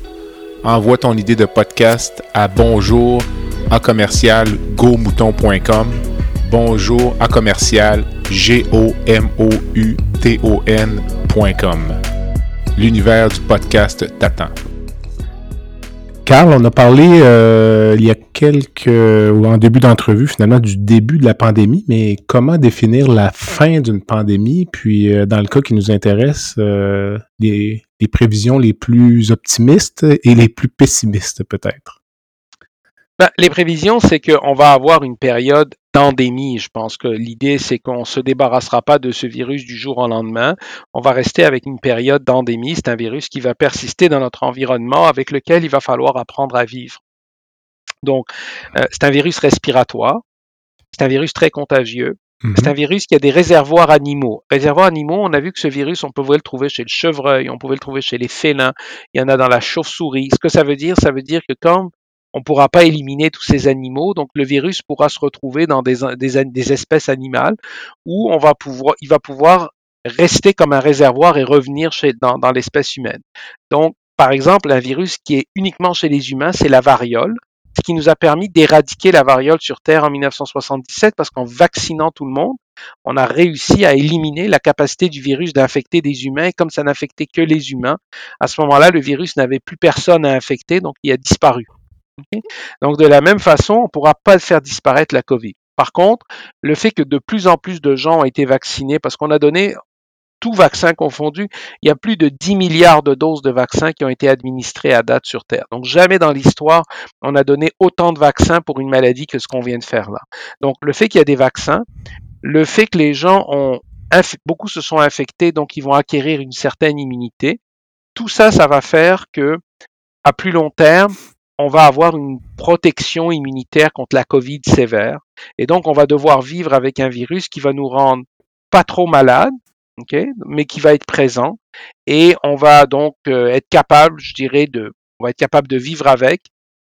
envoie ton idée de podcast à bonjour à commercial gomouton.com. Bonjour à commercial g o m o u t o n.com. L'univers du podcast t'attend. Carl, on a parlé euh, il y a quelques, ou en début d'entrevue finalement, du début de la pandémie, mais comment définir la fin d'une pandémie? Puis euh, dans le cas qui nous intéresse, euh, les, les prévisions les plus optimistes et les plus pessimistes peut-être? Ben, les prévisions, c'est qu'on va avoir une période d'endémie. Je pense que l'idée, c'est qu'on ne se débarrassera pas de ce virus du jour au lendemain. On va rester avec une période d'endémie. C'est un virus qui va persister dans notre environnement avec lequel il va falloir apprendre à vivre. Donc, euh, c'est un virus respiratoire. C'est un virus très contagieux. C'est un mhm. virus qui a des réservoirs animaux. Réservoirs animaux, on a vu que ce virus, on pouvait le trouver chez le chevreuil, on pouvait le trouver chez les félins, il y en a dans la chauve-souris. Ce que ça veut dire, ça veut dire que comme on ne pourra pas éliminer tous ces animaux, donc le virus pourra se retrouver dans des, des, espèces animales où on va pouvoir, il va pouvoir rester comme un réservoir et revenir chez, dans, dans l'espèce humaine. Donc, par exemple, un virus qui est uniquement chez les humains, c'est la variole qui nous a permis d'éradiquer la variole sur Terre en 1977 parce qu'en vaccinant tout le monde, on a réussi à éliminer la capacité du virus d'infecter des humains. Et comme ça n'infectait que les humains, à ce moment-là, le virus n'avait plus personne à infecter, donc il a disparu. donc de la même façon, on ne pourra pas faire disparaître la COVID. Par contre, le fait que de plus en plus de gens ont été vaccinés, parce qu'on a donné, tout vaccin confondu, il y a plus de 10 milliards de doses de vaccins qui ont été administrées à date sur Terre. Donc jamais dans l'histoire, on a donné autant de vaccins pour une maladie que ce qu'on vient de faire là. Donc le fait qu'il y a des vaccins, le fait que les gens ont beaucoup se sont infectés, donc ils vont acquérir une certaine immunité. Tout ça, ça va faire que, à plus long terme, on va avoir une protection immunitaire contre la COVID sévère. Et donc, on va devoir vivre avec un virus qui va nous rendre pas trop malades, mais qui va être présent. Et on va donc euh, être capable, je dirais, de, on va être capable de vivre avec,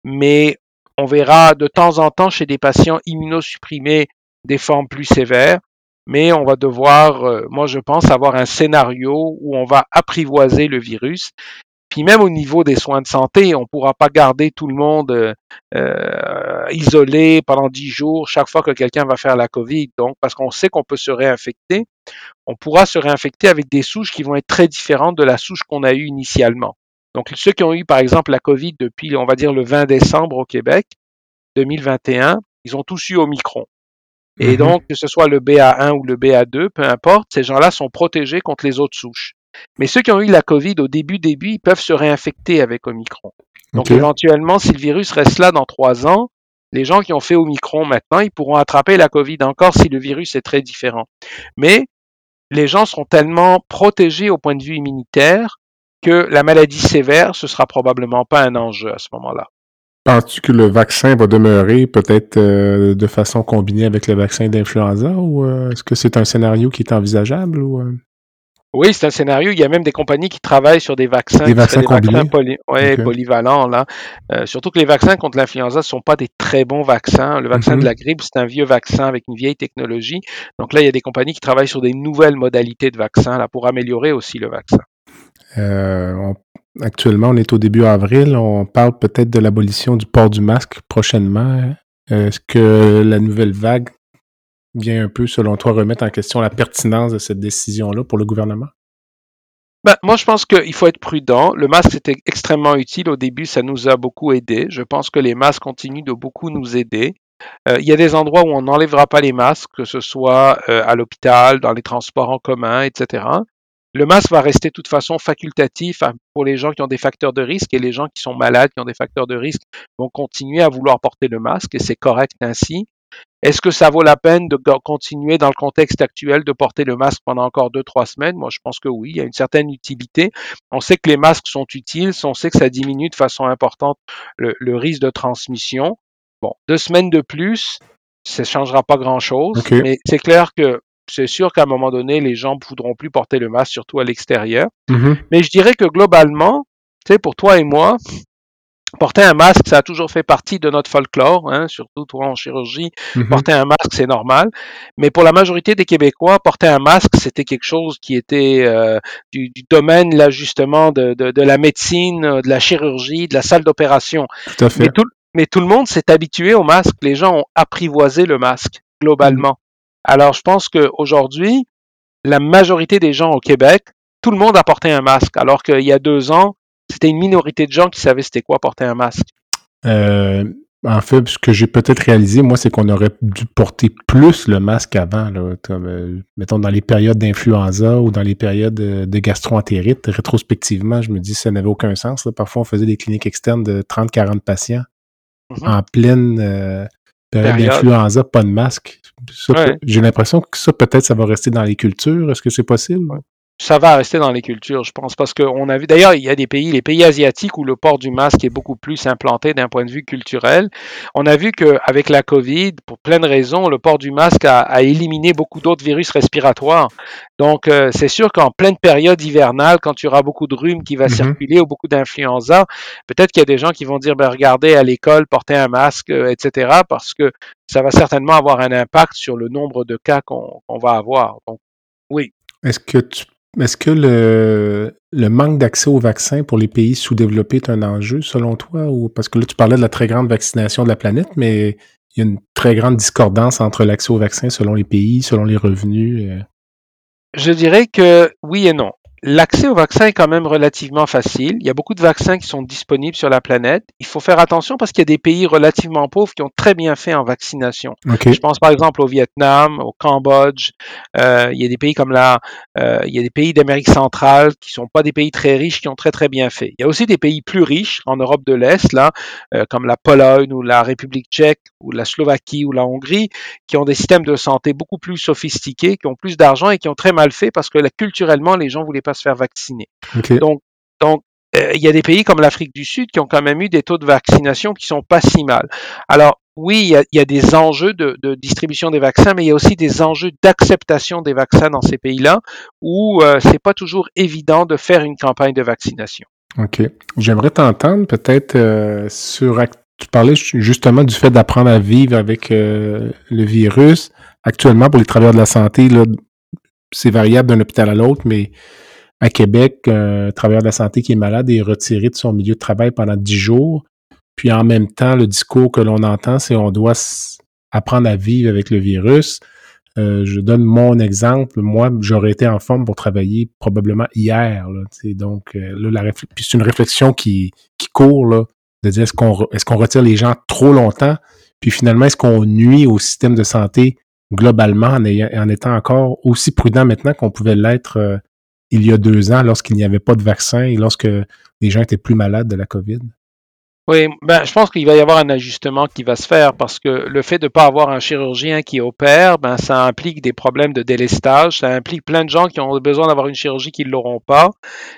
mais on verra de temps en temps chez des patients immunosupprimés des formes plus sévères, mais on va devoir, euh, moi je pense, avoir un scénario où on va apprivoiser le virus puis même au niveau des soins de santé, on ne pourra pas garder tout le monde euh, euh, isolé pendant dix jours chaque fois que quelqu'un va faire la COVID. Donc, parce qu'on sait qu'on peut se réinfecter, on pourra se réinfecter avec des souches qui vont être très différentes de la souche qu'on a eue initialement. Donc, ceux qui ont eu, par exemple, la COVID depuis, on va dire, le 20 décembre au Québec, 2021, ils ont tous eu Omicron. Et mm-hmm. donc, que ce soit le BA1 ou le BA2, peu importe, ces gens-là sont protégés contre les autres souches. Mais ceux qui ont eu la COVID au début, début, ils peuvent se réinfecter avec Omicron. Donc éventuellement, si le virus reste là dans trois ans, les gens qui ont fait Omicron maintenant, ils pourront attraper la COVID encore si le virus est très différent. Mais les gens seront tellement protégés au point de vue immunitaire que la maladie sévère, ce sera probablement pas un enjeu à ce moment-là. Penses-tu que le vaccin va demeurer peut-être euh, de façon combinée avec le vaccin d'influenza ou euh, est-ce que c'est un scénario qui est envisageable ou euh? Oui, c'est un scénario. Il y a même des compagnies qui travaillent sur des vaccins, Des vaccins des vaccins poly- ouais, polyvalents. Là. Euh, surtout que les vaccins contre l'influenza ne sont pas des très bons vaccins. Le vaccin Mhm. de la grippe, c'est un vieux vaccin avec une vieille technologie. Donc là, il y a des compagnies qui travaillent sur des nouvelles modalités de vaccins là, pour améliorer aussi le vaccin. Euh, on- actuellement, on est au début avril. On parle peut-être de l'abolition du port du masque prochainement. Est-ce que la nouvelle vague vient un peu, selon toi, remettre en question la pertinence de cette décision-là pour le gouvernement? Ben, moi, je pense qu'il faut être prudent. Le masque, c'était extrêmement utile. Au début, ça nous a beaucoup aidé. Je pense que les masques continuent de beaucoup nous aider. Euh, il y a des endroits où on n'enlèvera pas les masques, que ce soit euh, à l'hôpital, dans les transports en commun, etc. Le masque va rester de toute façon facultatif pour les gens qui ont des facteurs de risque et les gens qui sont malades, qui ont des facteurs de risque, vont continuer à vouloir porter le masque et c'est correct ainsi. Est-ce que ça vaut la peine de continuer dans le contexte actuel de porter le masque pendant encore deux, trois semaines? Moi, je pense que oui, il y a une certaine utilité. On sait que les masques sont utiles, on sait que ça diminue de façon importante le, le risque de transmission. Bon, deux semaines de plus, ça ne changera pas grand-chose, mais c'est clair que c'est sûr qu'à un moment donné, les gens ne voudront plus porter le masque, surtout à l'extérieur. Mhm. Mais je dirais que globalement, tu sais, pour toi et moi, porter un masque, ça a toujours fait partie de notre folklore, hein, surtout toi en chirurgie, Mhm. porter un masque, c'est normal. Mais pour la majorité des Québécois, porter un masque, c'était quelque chose qui était euh, du, du domaine, là, justement, de, de, de la médecine, de la chirurgie, de la salle d'opération. Tout à fait. Mais tout, mais tout le monde s'est habitué au masque. Les gens ont apprivoisé le masque, globalement. Alors, je pense qu'aujourd'hui, la majorité des gens au Québec, tout le monde a porté un masque, alors qu'il y a deux ans, c'était une minorité de gens qui savaient c'était quoi porter un masque. Euh, en fait, ce que j'ai peut-être réalisé, moi, c'est qu'on aurait dû porter plus le masque avant, là, comme, euh, mettons, dans les périodes d'influenza ou dans les périodes de, de gastroentérite. Rétrospectivement, je me dis, ça n'avait aucun sens. là. Parfois, on faisait des cliniques externes de 30-40 patients Mhm. en pleine euh, période Période. d'influenza, pas de masque. Ouais. J'ai l'impression que ça, peut-être, ça va rester dans les cultures. Est-ce que c'est possible? Ça va rester dans les cultures, je pense, parce qu'on a vu. D'ailleurs, il y a des pays, les pays asiatiques où le port du masque est beaucoup plus implanté d'un point de vue culturel. On a vu qu'avec la COVID, pour plein de raisons, le port du masque a, a éliminé beaucoup d'autres virus respiratoires. Donc, euh, c'est sûr qu'en pleine période hivernale, quand il y aura beaucoup de rhume qui va Mhm. circuler ou beaucoup d'influenza, peut-être qu'il y a des gens qui vont dire, ben, regardez, à l'école, porter un masque, euh, etc., parce que ça va certainement avoir un impact sur le nombre de cas qu'on qu'on va avoir. Donc, oui. Est-ce que tu est-ce que le, manque d'accès aux vaccins pour les pays sous-développés est un enjeu selon toi? Ou parce que là, tu parlais de la très grande vaccination de la planète, mais il y a une très grande discordance entre l'accès aux vaccins selon les pays, selon les revenus. euh? Je dirais que oui et non. L'accès au vaccin est quand même relativement facile. Il y a beaucoup de vaccins qui sont disponibles sur la planète. Il faut faire attention parce qu'il y a des pays relativement pauvres qui ont très bien fait en vaccination. Je pense par exemple au Vietnam, au Cambodge. Euh, il y a des pays comme la, euh, il y a des pays d'Amérique centrale qui sont pas des pays très riches qui ont très très bien fait. Il y a aussi des pays plus riches en Europe de l'Est là, euh, comme la Pologne ou la République tchèque ou la Slovaquie ou la Hongrie, qui ont des systèmes de santé beaucoup plus sophistiqués, qui ont plus d'argent et qui ont très mal fait parce que là, culturellement les gens voulaient pas se faire vacciner. Donc, donc euh, il y a des pays comme l'Afrique du Sud qui ont quand même eu des taux de vaccination qui sont pas si mal. Alors, oui, il y a, il y a des enjeux de, de distribution des vaccins, mais il y a aussi des enjeux d'acceptation des vaccins dans ces pays-là où euh, c'est pas toujours évident de faire une campagne de vaccination. OK. J'aimerais t'entendre peut-être euh, sur. Tu parlais ju- justement du fait d'apprendre à vivre avec euh, le virus. Actuellement, pour les travailleurs de la santé, là, c'est variable d'un hôpital à l'autre, mais à Québec, un travailleur de la santé qui est malade est retiré de son milieu de travail pendant 10 jours. Puis en même temps, le discours que l'on entend, c'est on doit apprendre à vivre avec le virus. Euh, je donne mon exemple. Moi, j'aurais été en forme pour travailler probablement hier. Donc, euh, là, c'est une réflexion qui, qui court, de dire est-ce qu'on est-ce qu'on retire les gens trop longtemps? Puis finalement, est-ce qu'on nuit au système de santé globalement en, étant encore aussi prudent maintenant qu'on pouvait l'être euh, il y a deux ans lorsqu'il n'y avait pas de vaccin et lorsque les gens étaient plus malades de la COVID? Oui, ben, je pense qu'il va y avoir un ajustement qui va se faire parce que le fait de ne pas avoir un chirurgien qui opère, ben, ça implique des problèmes de délestage, ça implique plein de gens qui ont besoin d'avoir une chirurgie qui ne l'auront pas.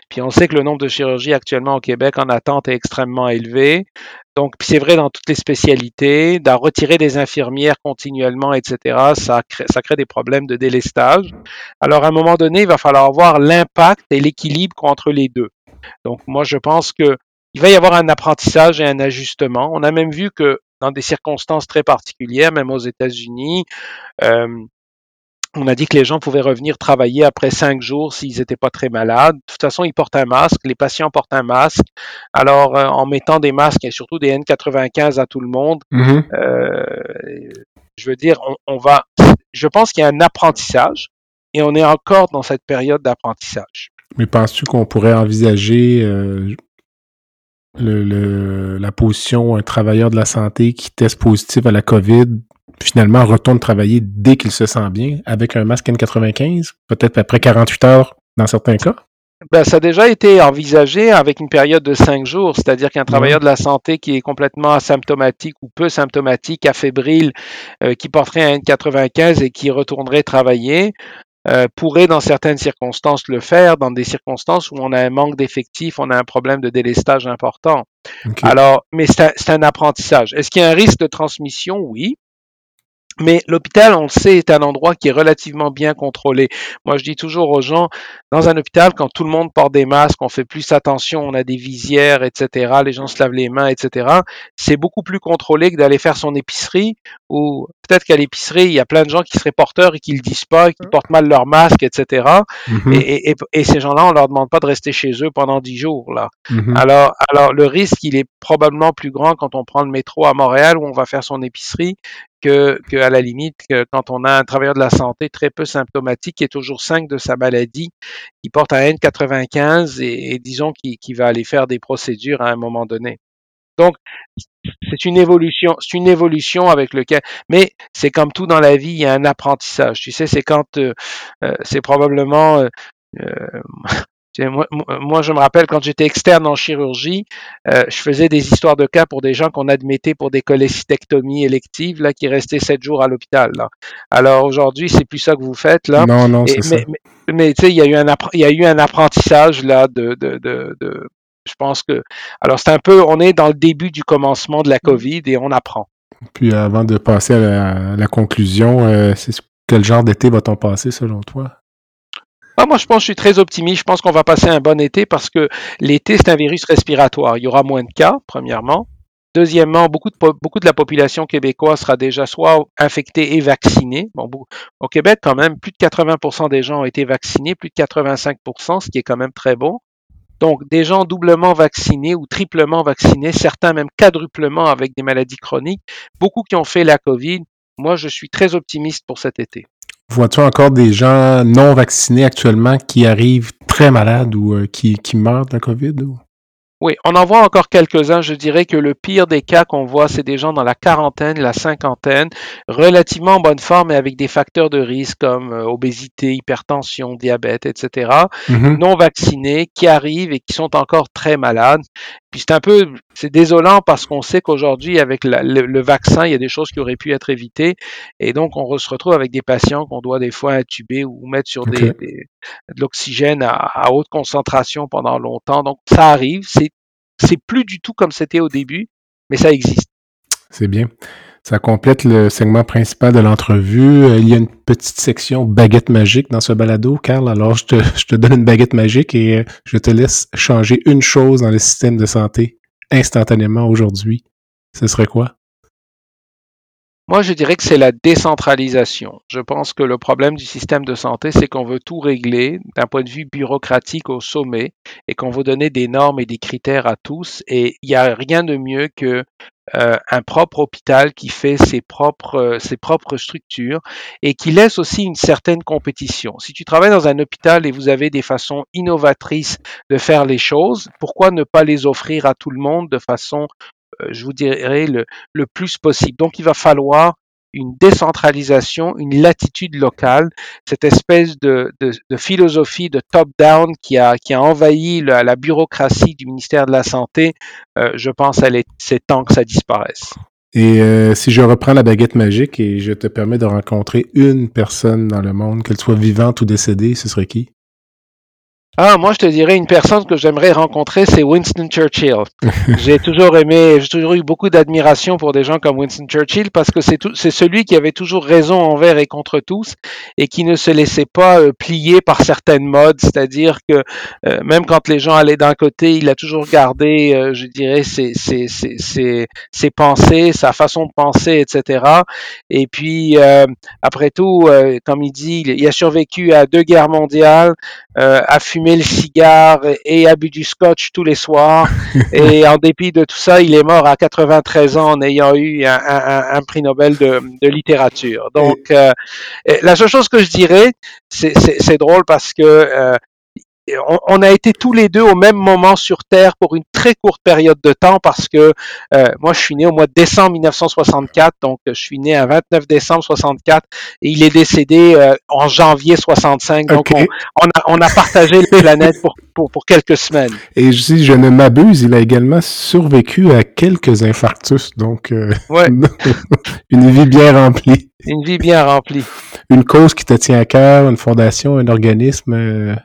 Puis on sait que le nombre de chirurgies actuellement au Québec en attente est extrêmement élevé. Donc, c'est vrai dans toutes les spécialités, d'en retirer des infirmières continuellement, etc., ça crée, ça crée des problèmes de délestage. Alors, à un moment donné, il va falloir voir l'impact et l'équilibre entre les deux. Donc, moi, je pense que il va y avoir un apprentissage et un ajustement. On a même vu que dans des circonstances très particulières, même aux États-Unis, euh, on a dit que les gens pouvaient revenir travailler après cinq jours s'ils n'étaient pas très malades. De toute façon, ils portent un masque, les patients portent un masque. Alors, euh, en mettant des masques et surtout des N95 à tout le monde, Mhm. euh, je veux dire, on, on va. Je pense qu'il y a un apprentissage et on est encore dans cette période d'apprentissage. Mais penses-tu qu'on pourrait envisager euh, le, le- la position un travailleur de la santé qui teste positif à la COVID, finalement retourne travailler dès qu'il se sent bien avec un masque N95, peut-être après 48 heures dans certains cas? Ben, ça a déjà été envisagé avec une période de cinq jours, c'est-à-dire qu'un travailleur de la santé qui est complètement asymptomatique ou peu symptomatique, affébrile, euh, qui porterait un N95 et qui retournerait travailler, euh, pourrait dans certaines circonstances le faire, dans des circonstances où on a un manque d'effectifs, on a un problème de délestage important. Alors, mais c'est un, c'est un apprentissage. Est-ce qu'il y a un risque de transmission? Oui. Mais l'hôpital, on le sait, est un endroit qui est relativement bien contrôlé. Moi, je dis toujours aux gens, dans un hôpital, quand tout le monde porte des masques, on fait plus attention, on a des visières, etc., les gens se lavent les mains, etc., c'est beaucoup plus contrôlé que d'aller faire son épicerie, ou peut-être qu'à l'épicerie, il y a plein de gens qui seraient porteurs et qui le disent pas, qui portent mal leur masque, etc., Mhm, et, et- et- et ces gens-là, on leur demande pas de rester chez eux pendant dix jours, là. mhm. Alors, alors le risque, il est probablement plus grand quand on prend le métro à Montréal où on va faire son épicerie que, que à la limite que quand on a un travailleur de la santé très peu symptomatique qui est toujours 5 de sa maladie, qui porte un N95 et, et disons qui, qui va aller faire des procédures à un moment donné. Donc, c'est une évolution, c'est une évolution avec lequel, mais c'est comme tout dans la vie, il y a un apprentissage. Tu sais, c'est quand, euh, euh, c'est probablement, euh, euh, moi, je me rappelle quand j'étais externe en chirurgie, euh, je faisais des histoires de cas pour des gens qu'on admettait pour des cholécystectomies électives, là, qui restaient sept jours à l'hôpital. Là. Alors aujourd'hui, c'est plus ça que vous faites là. Non, non, c'est ça. mais, mais, mais, tu sais, il y a eu un appre- il y a eu un apprentissage là de, de, de, de- je pense que alors c'est un peu on est dans le début du commencement de la Covid et on apprend. Puis avant de passer à la, à la conclusion, euh, quel genre d'été va-t-on passer selon toi? Ah, moi, je pense que je suis très optimiste. Je pense qu'on va passer un bon été parce que l'été, c'est un virus respiratoire. Il y aura moins de cas, premièrement. Deuxièmement, beaucoup de, beaucoup de la population québécoise sera déjà soit infectée et vaccinée. Bon, au Québec, quand même, plus de 80% des gens ont été vaccinés, plus de 85%, ce qui est quand même très bon. Donc, des gens doublement vaccinés ou triplement vaccinés, certains même quadruplement avec des maladies chroniques, beaucoup qui ont fait la COVID. Moi, je suis très optimiste pour cet été. Vois-tu encore des gens non vaccinés actuellement qui arrivent très malades ou euh, qui, qui meurent de la COVID? ou? Oui, on en voit encore quelques-uns. Je dirais que le pire des cas qu'on voit, c'est des gens dans la quarantaine, la cinquantaine, relativement en bonne forme et avec des facteurs de risque comme euh, obésité, hypertension, diabète, etc., Mhm. non vaccinés, qui arrivent et qui sont encore très malades. Puis c'est un peu, c'est désolant parce qu'on sait qu'aujourd'hui, avec la- le, le vaccin, il y a des choses qui auraient pu être évitées. Et donc, on se retrouve avec des patients qu'on doit des fois intuber ou mettre sur des- de l'oxygène à, à haute concentration pendant longtemps. Donc, ça arrive. C'est, c'est plus du tout comme c'était au début, mais ça existe. C'est bien. Ça complète le segment principal de l'entrevue. Euh, Il y a une petite section baguette magique dans ce balado, Carl. Alors, je te, je te donne une baguette magique et euh, je te laisse changer une chose dans le système de santé instantanément aujourd'hui. Ce serait quoi? Moi, je dirais que c'est la décentralisation. Je pense que le problème du système de santé, c'est qu'on veut tout régler d'un point de vue bureaucratique au sommet et qu'on veut donner des normes et des critères à tous. Et il n'y a rien de mieux que un propre hôpital qui fait ses propres, euh, ses propres structures et qui laisse aussi une certaine compétition. Si tu travailles dans un hôpital et vous avez des façons innovatrices de faire les choses, pourquoi ne pas les offrir à tout le monde de façon, euh, je vous dirais, le plus possible? Donc, il va falloir une décentralisation, une latitude locale, cette espèce de, philosophie de top-down qui a, envahi la, la, bureaucratie du ministère de la Santé, euh, je pense que c'est temps que ça disparaisse. Et euh, si je reprends la baguette magique et je te permets de rencontrer une personne dans le monde, qu'elle soit vivante ou décédée, ce serait qui? Ah, moi, je te dirais une personne que j'aimerais rencontrer, c'est Winston Churchill. j'ai toujours aimé, j'ai toujours eu beaucoup d'admiration pour des gens comme Winston Churchill parce que c'est c'est celui qui avait toujours raison envers et contre tous et qui ne se laissait pas euh, plier par certaines modes. C'est-à-dire que euh, même quand les gens allaient d'un côté, il a toujours gardé, euh, je dirais, ses, ses, ses, ses, pensées, sa façon de penser, etc. Et puis, après tout, comme il dit, il a survécu à deux guerres mondiales, a fumé le cigare et a bu du scotch tous les soirs. et en dépit de tout ça, il est mort à 93 ans en ayant eu un, prix Nobel de, littérature. Donc, euh, la seule chose que je dirais, c'est drôle parce que euh, on, a été tous les deux au même moment sur Terre pour une très courte période de temps parce que euh, moi je suis né au mois de décembre 1964, donc je suis né à 29 décembre 64 et il est décédé euh, en janvier 65. Donc on, a, on, a, partagé la planète pour, pour, pour, quelques semaines. Et si je ne m'abuse, il a également survécu à quelques infarctus, donc euh, une vie bien remplie. Une vie bien remplie. Une cause qui te tient à cœur, une fondation, un organisme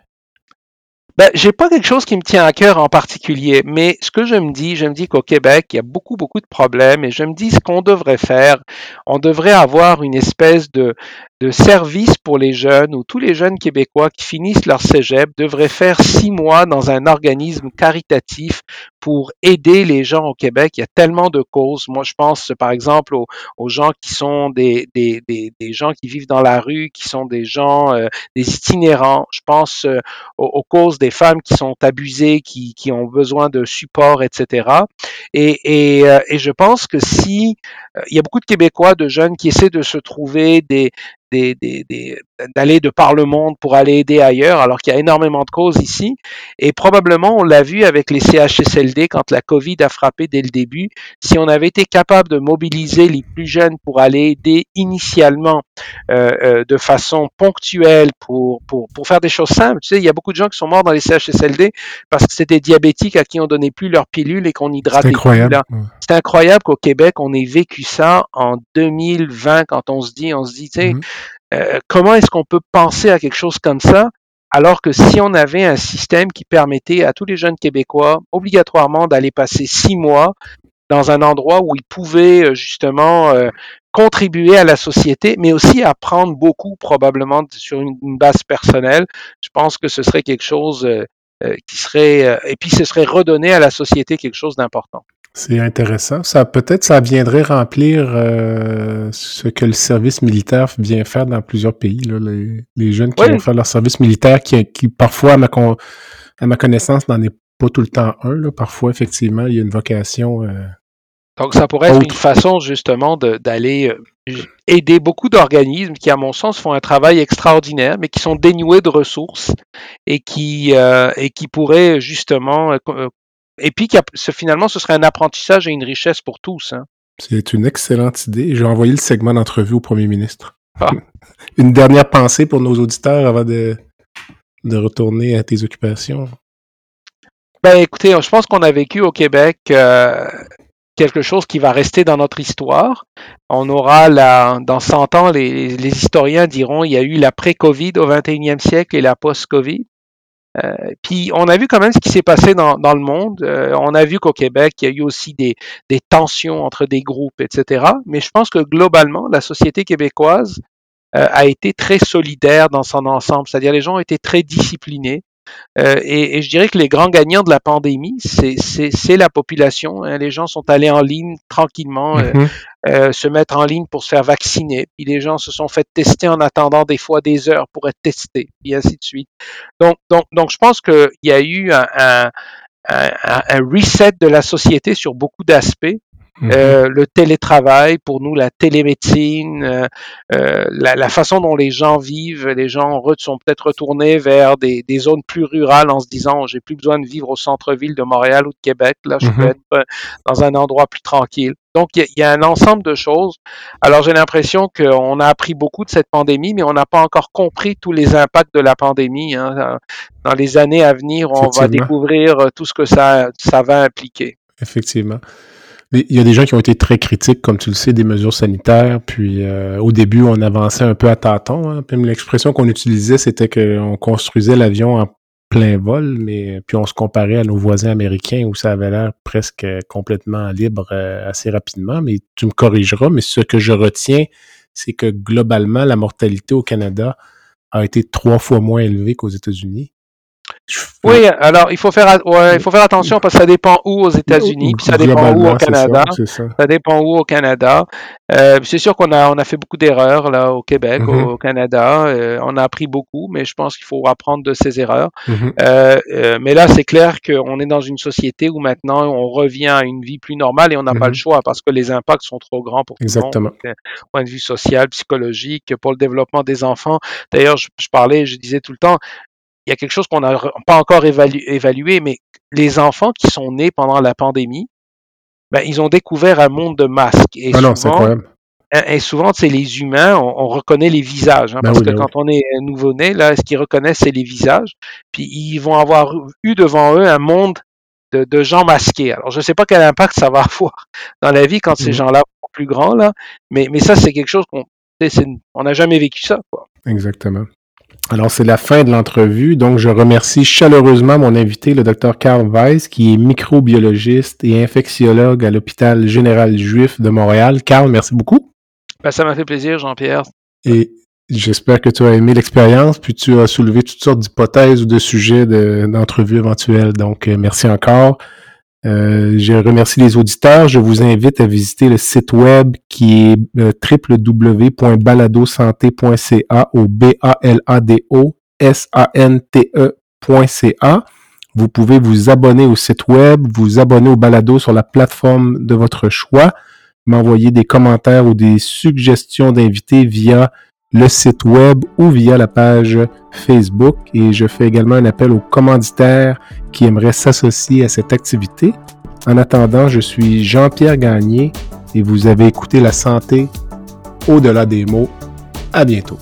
ben, j'ai pas quelque chose qui me tient à cœur en particulier, mais ce que je me dis, je me dis qu'au Québec, il y a beaucoup, beaucoup de problèmes et je me dis ce qu'on devrait faire, on devrait avoir une espèce de, de service pour les jeunes où tous les jeunes québécois qui finissent leur cégep devraient faire six mois dans un organisme caritatif pour aider les gens au Québec. Il y a tellement de causes. Moi, je pense par exemple aux, aux gens qui sont des, des, des, gens qui vivent dans la rue, qui sont des gens, euh, des itinérants. Je pense euh, aux, causes des femmes qui sont abusées, qui, qui ont besoin de support, etc. Et, et, euh, et je pense que si il y a beaucoup de Québécois, de jeunes qui essaient de se trouver des, des, des, d'aller de par le monde pour aller aider ailleurs, alors qu'il y a énormément de causes ici. Et probablement, on l'a vu avec les CHSLD quand la COVID a frappé dès le début. Si on avait été capable de mobiliser les plus jeunes pour aller aider initialement euh, euh, de façon ponctuelle pour, pour, pour faire des choses simples. Tu sais, il y a beaucoup de gens qui sont morts dans les CHSLD parce que c'était diabétiques à qui on donnait plus leurs pilules et qu'on hydratait C'est incroyable. C'est incroyable qu'au Québec, on ait vécu ça en 2020 quand on se dit, on se dit, tu sais, mm-hmm. Comment est-ce qu'on peut penser à quelque chose comme ça alors que si on avait un système qui permettait à tous les jeunes Québécois obligatoirement d'aller passer six mois dans un endroit où ils pouvaient euh, justement euh, contribuer à la société, mais aussi apprendre beaucoup probablement sur une, base personnelle, je pense que ce serait quelque chose qui serait, et puis ce serait redonner à la société quelque chose d'important. C'est intéressant. Ça peut-être ça viendrait remplir euh, ce que le service militaire vient faire dans plusieurs pays. Là, les, jeunes qui vont faire leur service militaire, qui, qui parfois, à ma, à ma connaissance, n'en est pas tout le temps un. Là. Parfois, effectivement, il y a une vocation. Euh, Donc, ça pourrait être une façon justement d'aller euh, aider beaucoup d'organismes qui, à mon sens, font un travail extraordinaire, mais qui sont dénués de ressources et qui, et qui pourraient justement et puis finalement, ce serait un apprentissage et une richesse pour tous. Hein. C'est une excellente idée. J'ai envoyé le segment d'entrevue au premier ministre. Ah. une dernière pensée pour nos auditeurs avant de, de retourner à tes occupations. Ben écoutez, je pense qu'on a vécu au Québec euh, quelque chose qui va rester dans notre histoire. On aura la, dans 100 ans, les, les historiens diront il y a eu la pré-Covid au 21e siècle et la post-Covid. Euh, puis on a vu quand même ce qui s'est passé dans, le monde. Euh, on a vu qu'au Québec, il y a eu aussi des, des, tensions entre des groupes, etc. Mais je pense que globalement, la société québécoise euh, a été très solidaire dans son ensemble. C'est-à-dire les gens ont été très disciplinés. Euh, et, et, je dirais que les grands gagnants de la pandémie, c'est la population. Hein. Les gens sont allés en ligne tranquillement, euh, mm-hmm. euh, se mettre en ligne pour se faire vacciner. Puis les gens se sont fait tester en attendant des fois des heures pour être testés, et ainsi de suite. Donc, donc, donc je pense qu'il y a eu un, un, un, un, reset de la société sur beaucoup d'aspects. Mhm. Euh, le télétravail, pour nous, la télémédecine, euh, euh, la, la, façon dont les gens vivent, les gens sont peut-être retournés vers des, des, zones plus rurales en se disant j'ai plus besoin de vivre au centre-ville de Montréal ou de Québec, là je peux mhm. être dans un endroit plus tranquille. Donc, il y, a un ensemble de choses. Alors, j'ai l'impression qu'on a appris beaucoup de cette pandémie, mais on n'a pas encore compris tous les impacts de la pandémie. Hein. Dans les années à venir, on va découvrir tout ce que ça, ça va impliquer. Effectivement. Il y a des gens qui ont été très critiques, comme tu le sais, des mesures sanitaires. Puis euh, au début, on avançait un peu à tâtons. Hein. L'expression qu'on utilisait, c'était qu'on construisait l'avion en plein vol, mais puis on se comparait à nos voisins américains où ça avait l'air presque complètement libre euh, assez rapidement. Mais tu me corrigeras, mais ce que je retiens, c'est que globalement, la mortalité au Canada a été trois fois moins élevée qu'aux États-Unis. Oui, alors il faut faire ouais, il faut faire attention parce que ça dépend où aux États-Unis, puis ça dépend où au Canada. Ça, dépend où au Canada. Euh, c'est sûr qu'on a on a fait beaucoup d'erreurs là au Québec, au, mm-hmm. Canada. Euh, on a appris beaucoup, mais je pense qu'il faut apprendre de ces erreurs. Mm-hmm. euh, mais là, c'est clair qu'on est dans une société où maintenant on revient à une vie plus normale et on n'a pas le mm-hmm. choix parce que les impacts sont trop grands pour tout Exactement. le monde. Point de vue social, psychologique, pour le développement des enfants. D'ailleurs, je, je parlais, je disais tout le temps, il y a quelque chose qu'on n'a pas encore évalué, mais les enfants qui sont nés pendant la pandémie, ben, ils ont découvert un monde de masques. Et ah souvent, non, et souvent, c'est les humains, on, reconnaît les visages, hein, ben parce que ben quand on est nouveau-né, là, ce qu'ils reconnaissent, c'est les visages. Puis ils vont avoir eu devant eux un monde de, gens masqués. Alors, je ne sais pas quel impact ça va avoir dans la vie quand ces mmh. gens-là sont plus grands, là, mais, mais ça, c'est quelque chose qu'on on n'a jamais vécu ça. Quoi. Exactement. Alors, c'est la fin de l'entrevue. Donc, je remercie chaleureusement mon invité, le docteur Karl Weiss, qui est microbiologiste et infectiologue à l'hôpital général juif de Montréal. Karl, merci beaucoup. Ben, ça m'a fait plaisir, Jean-Pierre. Et j'espère que tu as aimé l'expérience, puis tu as soulevé toutes sortes d'hypothèses ou de sujets d'entrevue éventuelles. Donc, euh, merci encore. Euh, je remercie les auditeurs. Je vous invite à visiter le site web qui est euh, www.baladosanté.ca ou B-A-L-A-D-O-S-A-N-T-E.ca. Vous pouvez vous abonner au site web, vous abonner au balado sur la plateforme de votre choix, m'envoyer des commentaires ou des suggestions d'invités via le site web ou via la page Facebook. Et je fais également un appel aux commanditaires qui aimeraient s'associer à cette activité. En attendant, je suis Jean-Pierre Gagné et vous avez écouté La santé au-delà des mots. À bientôt.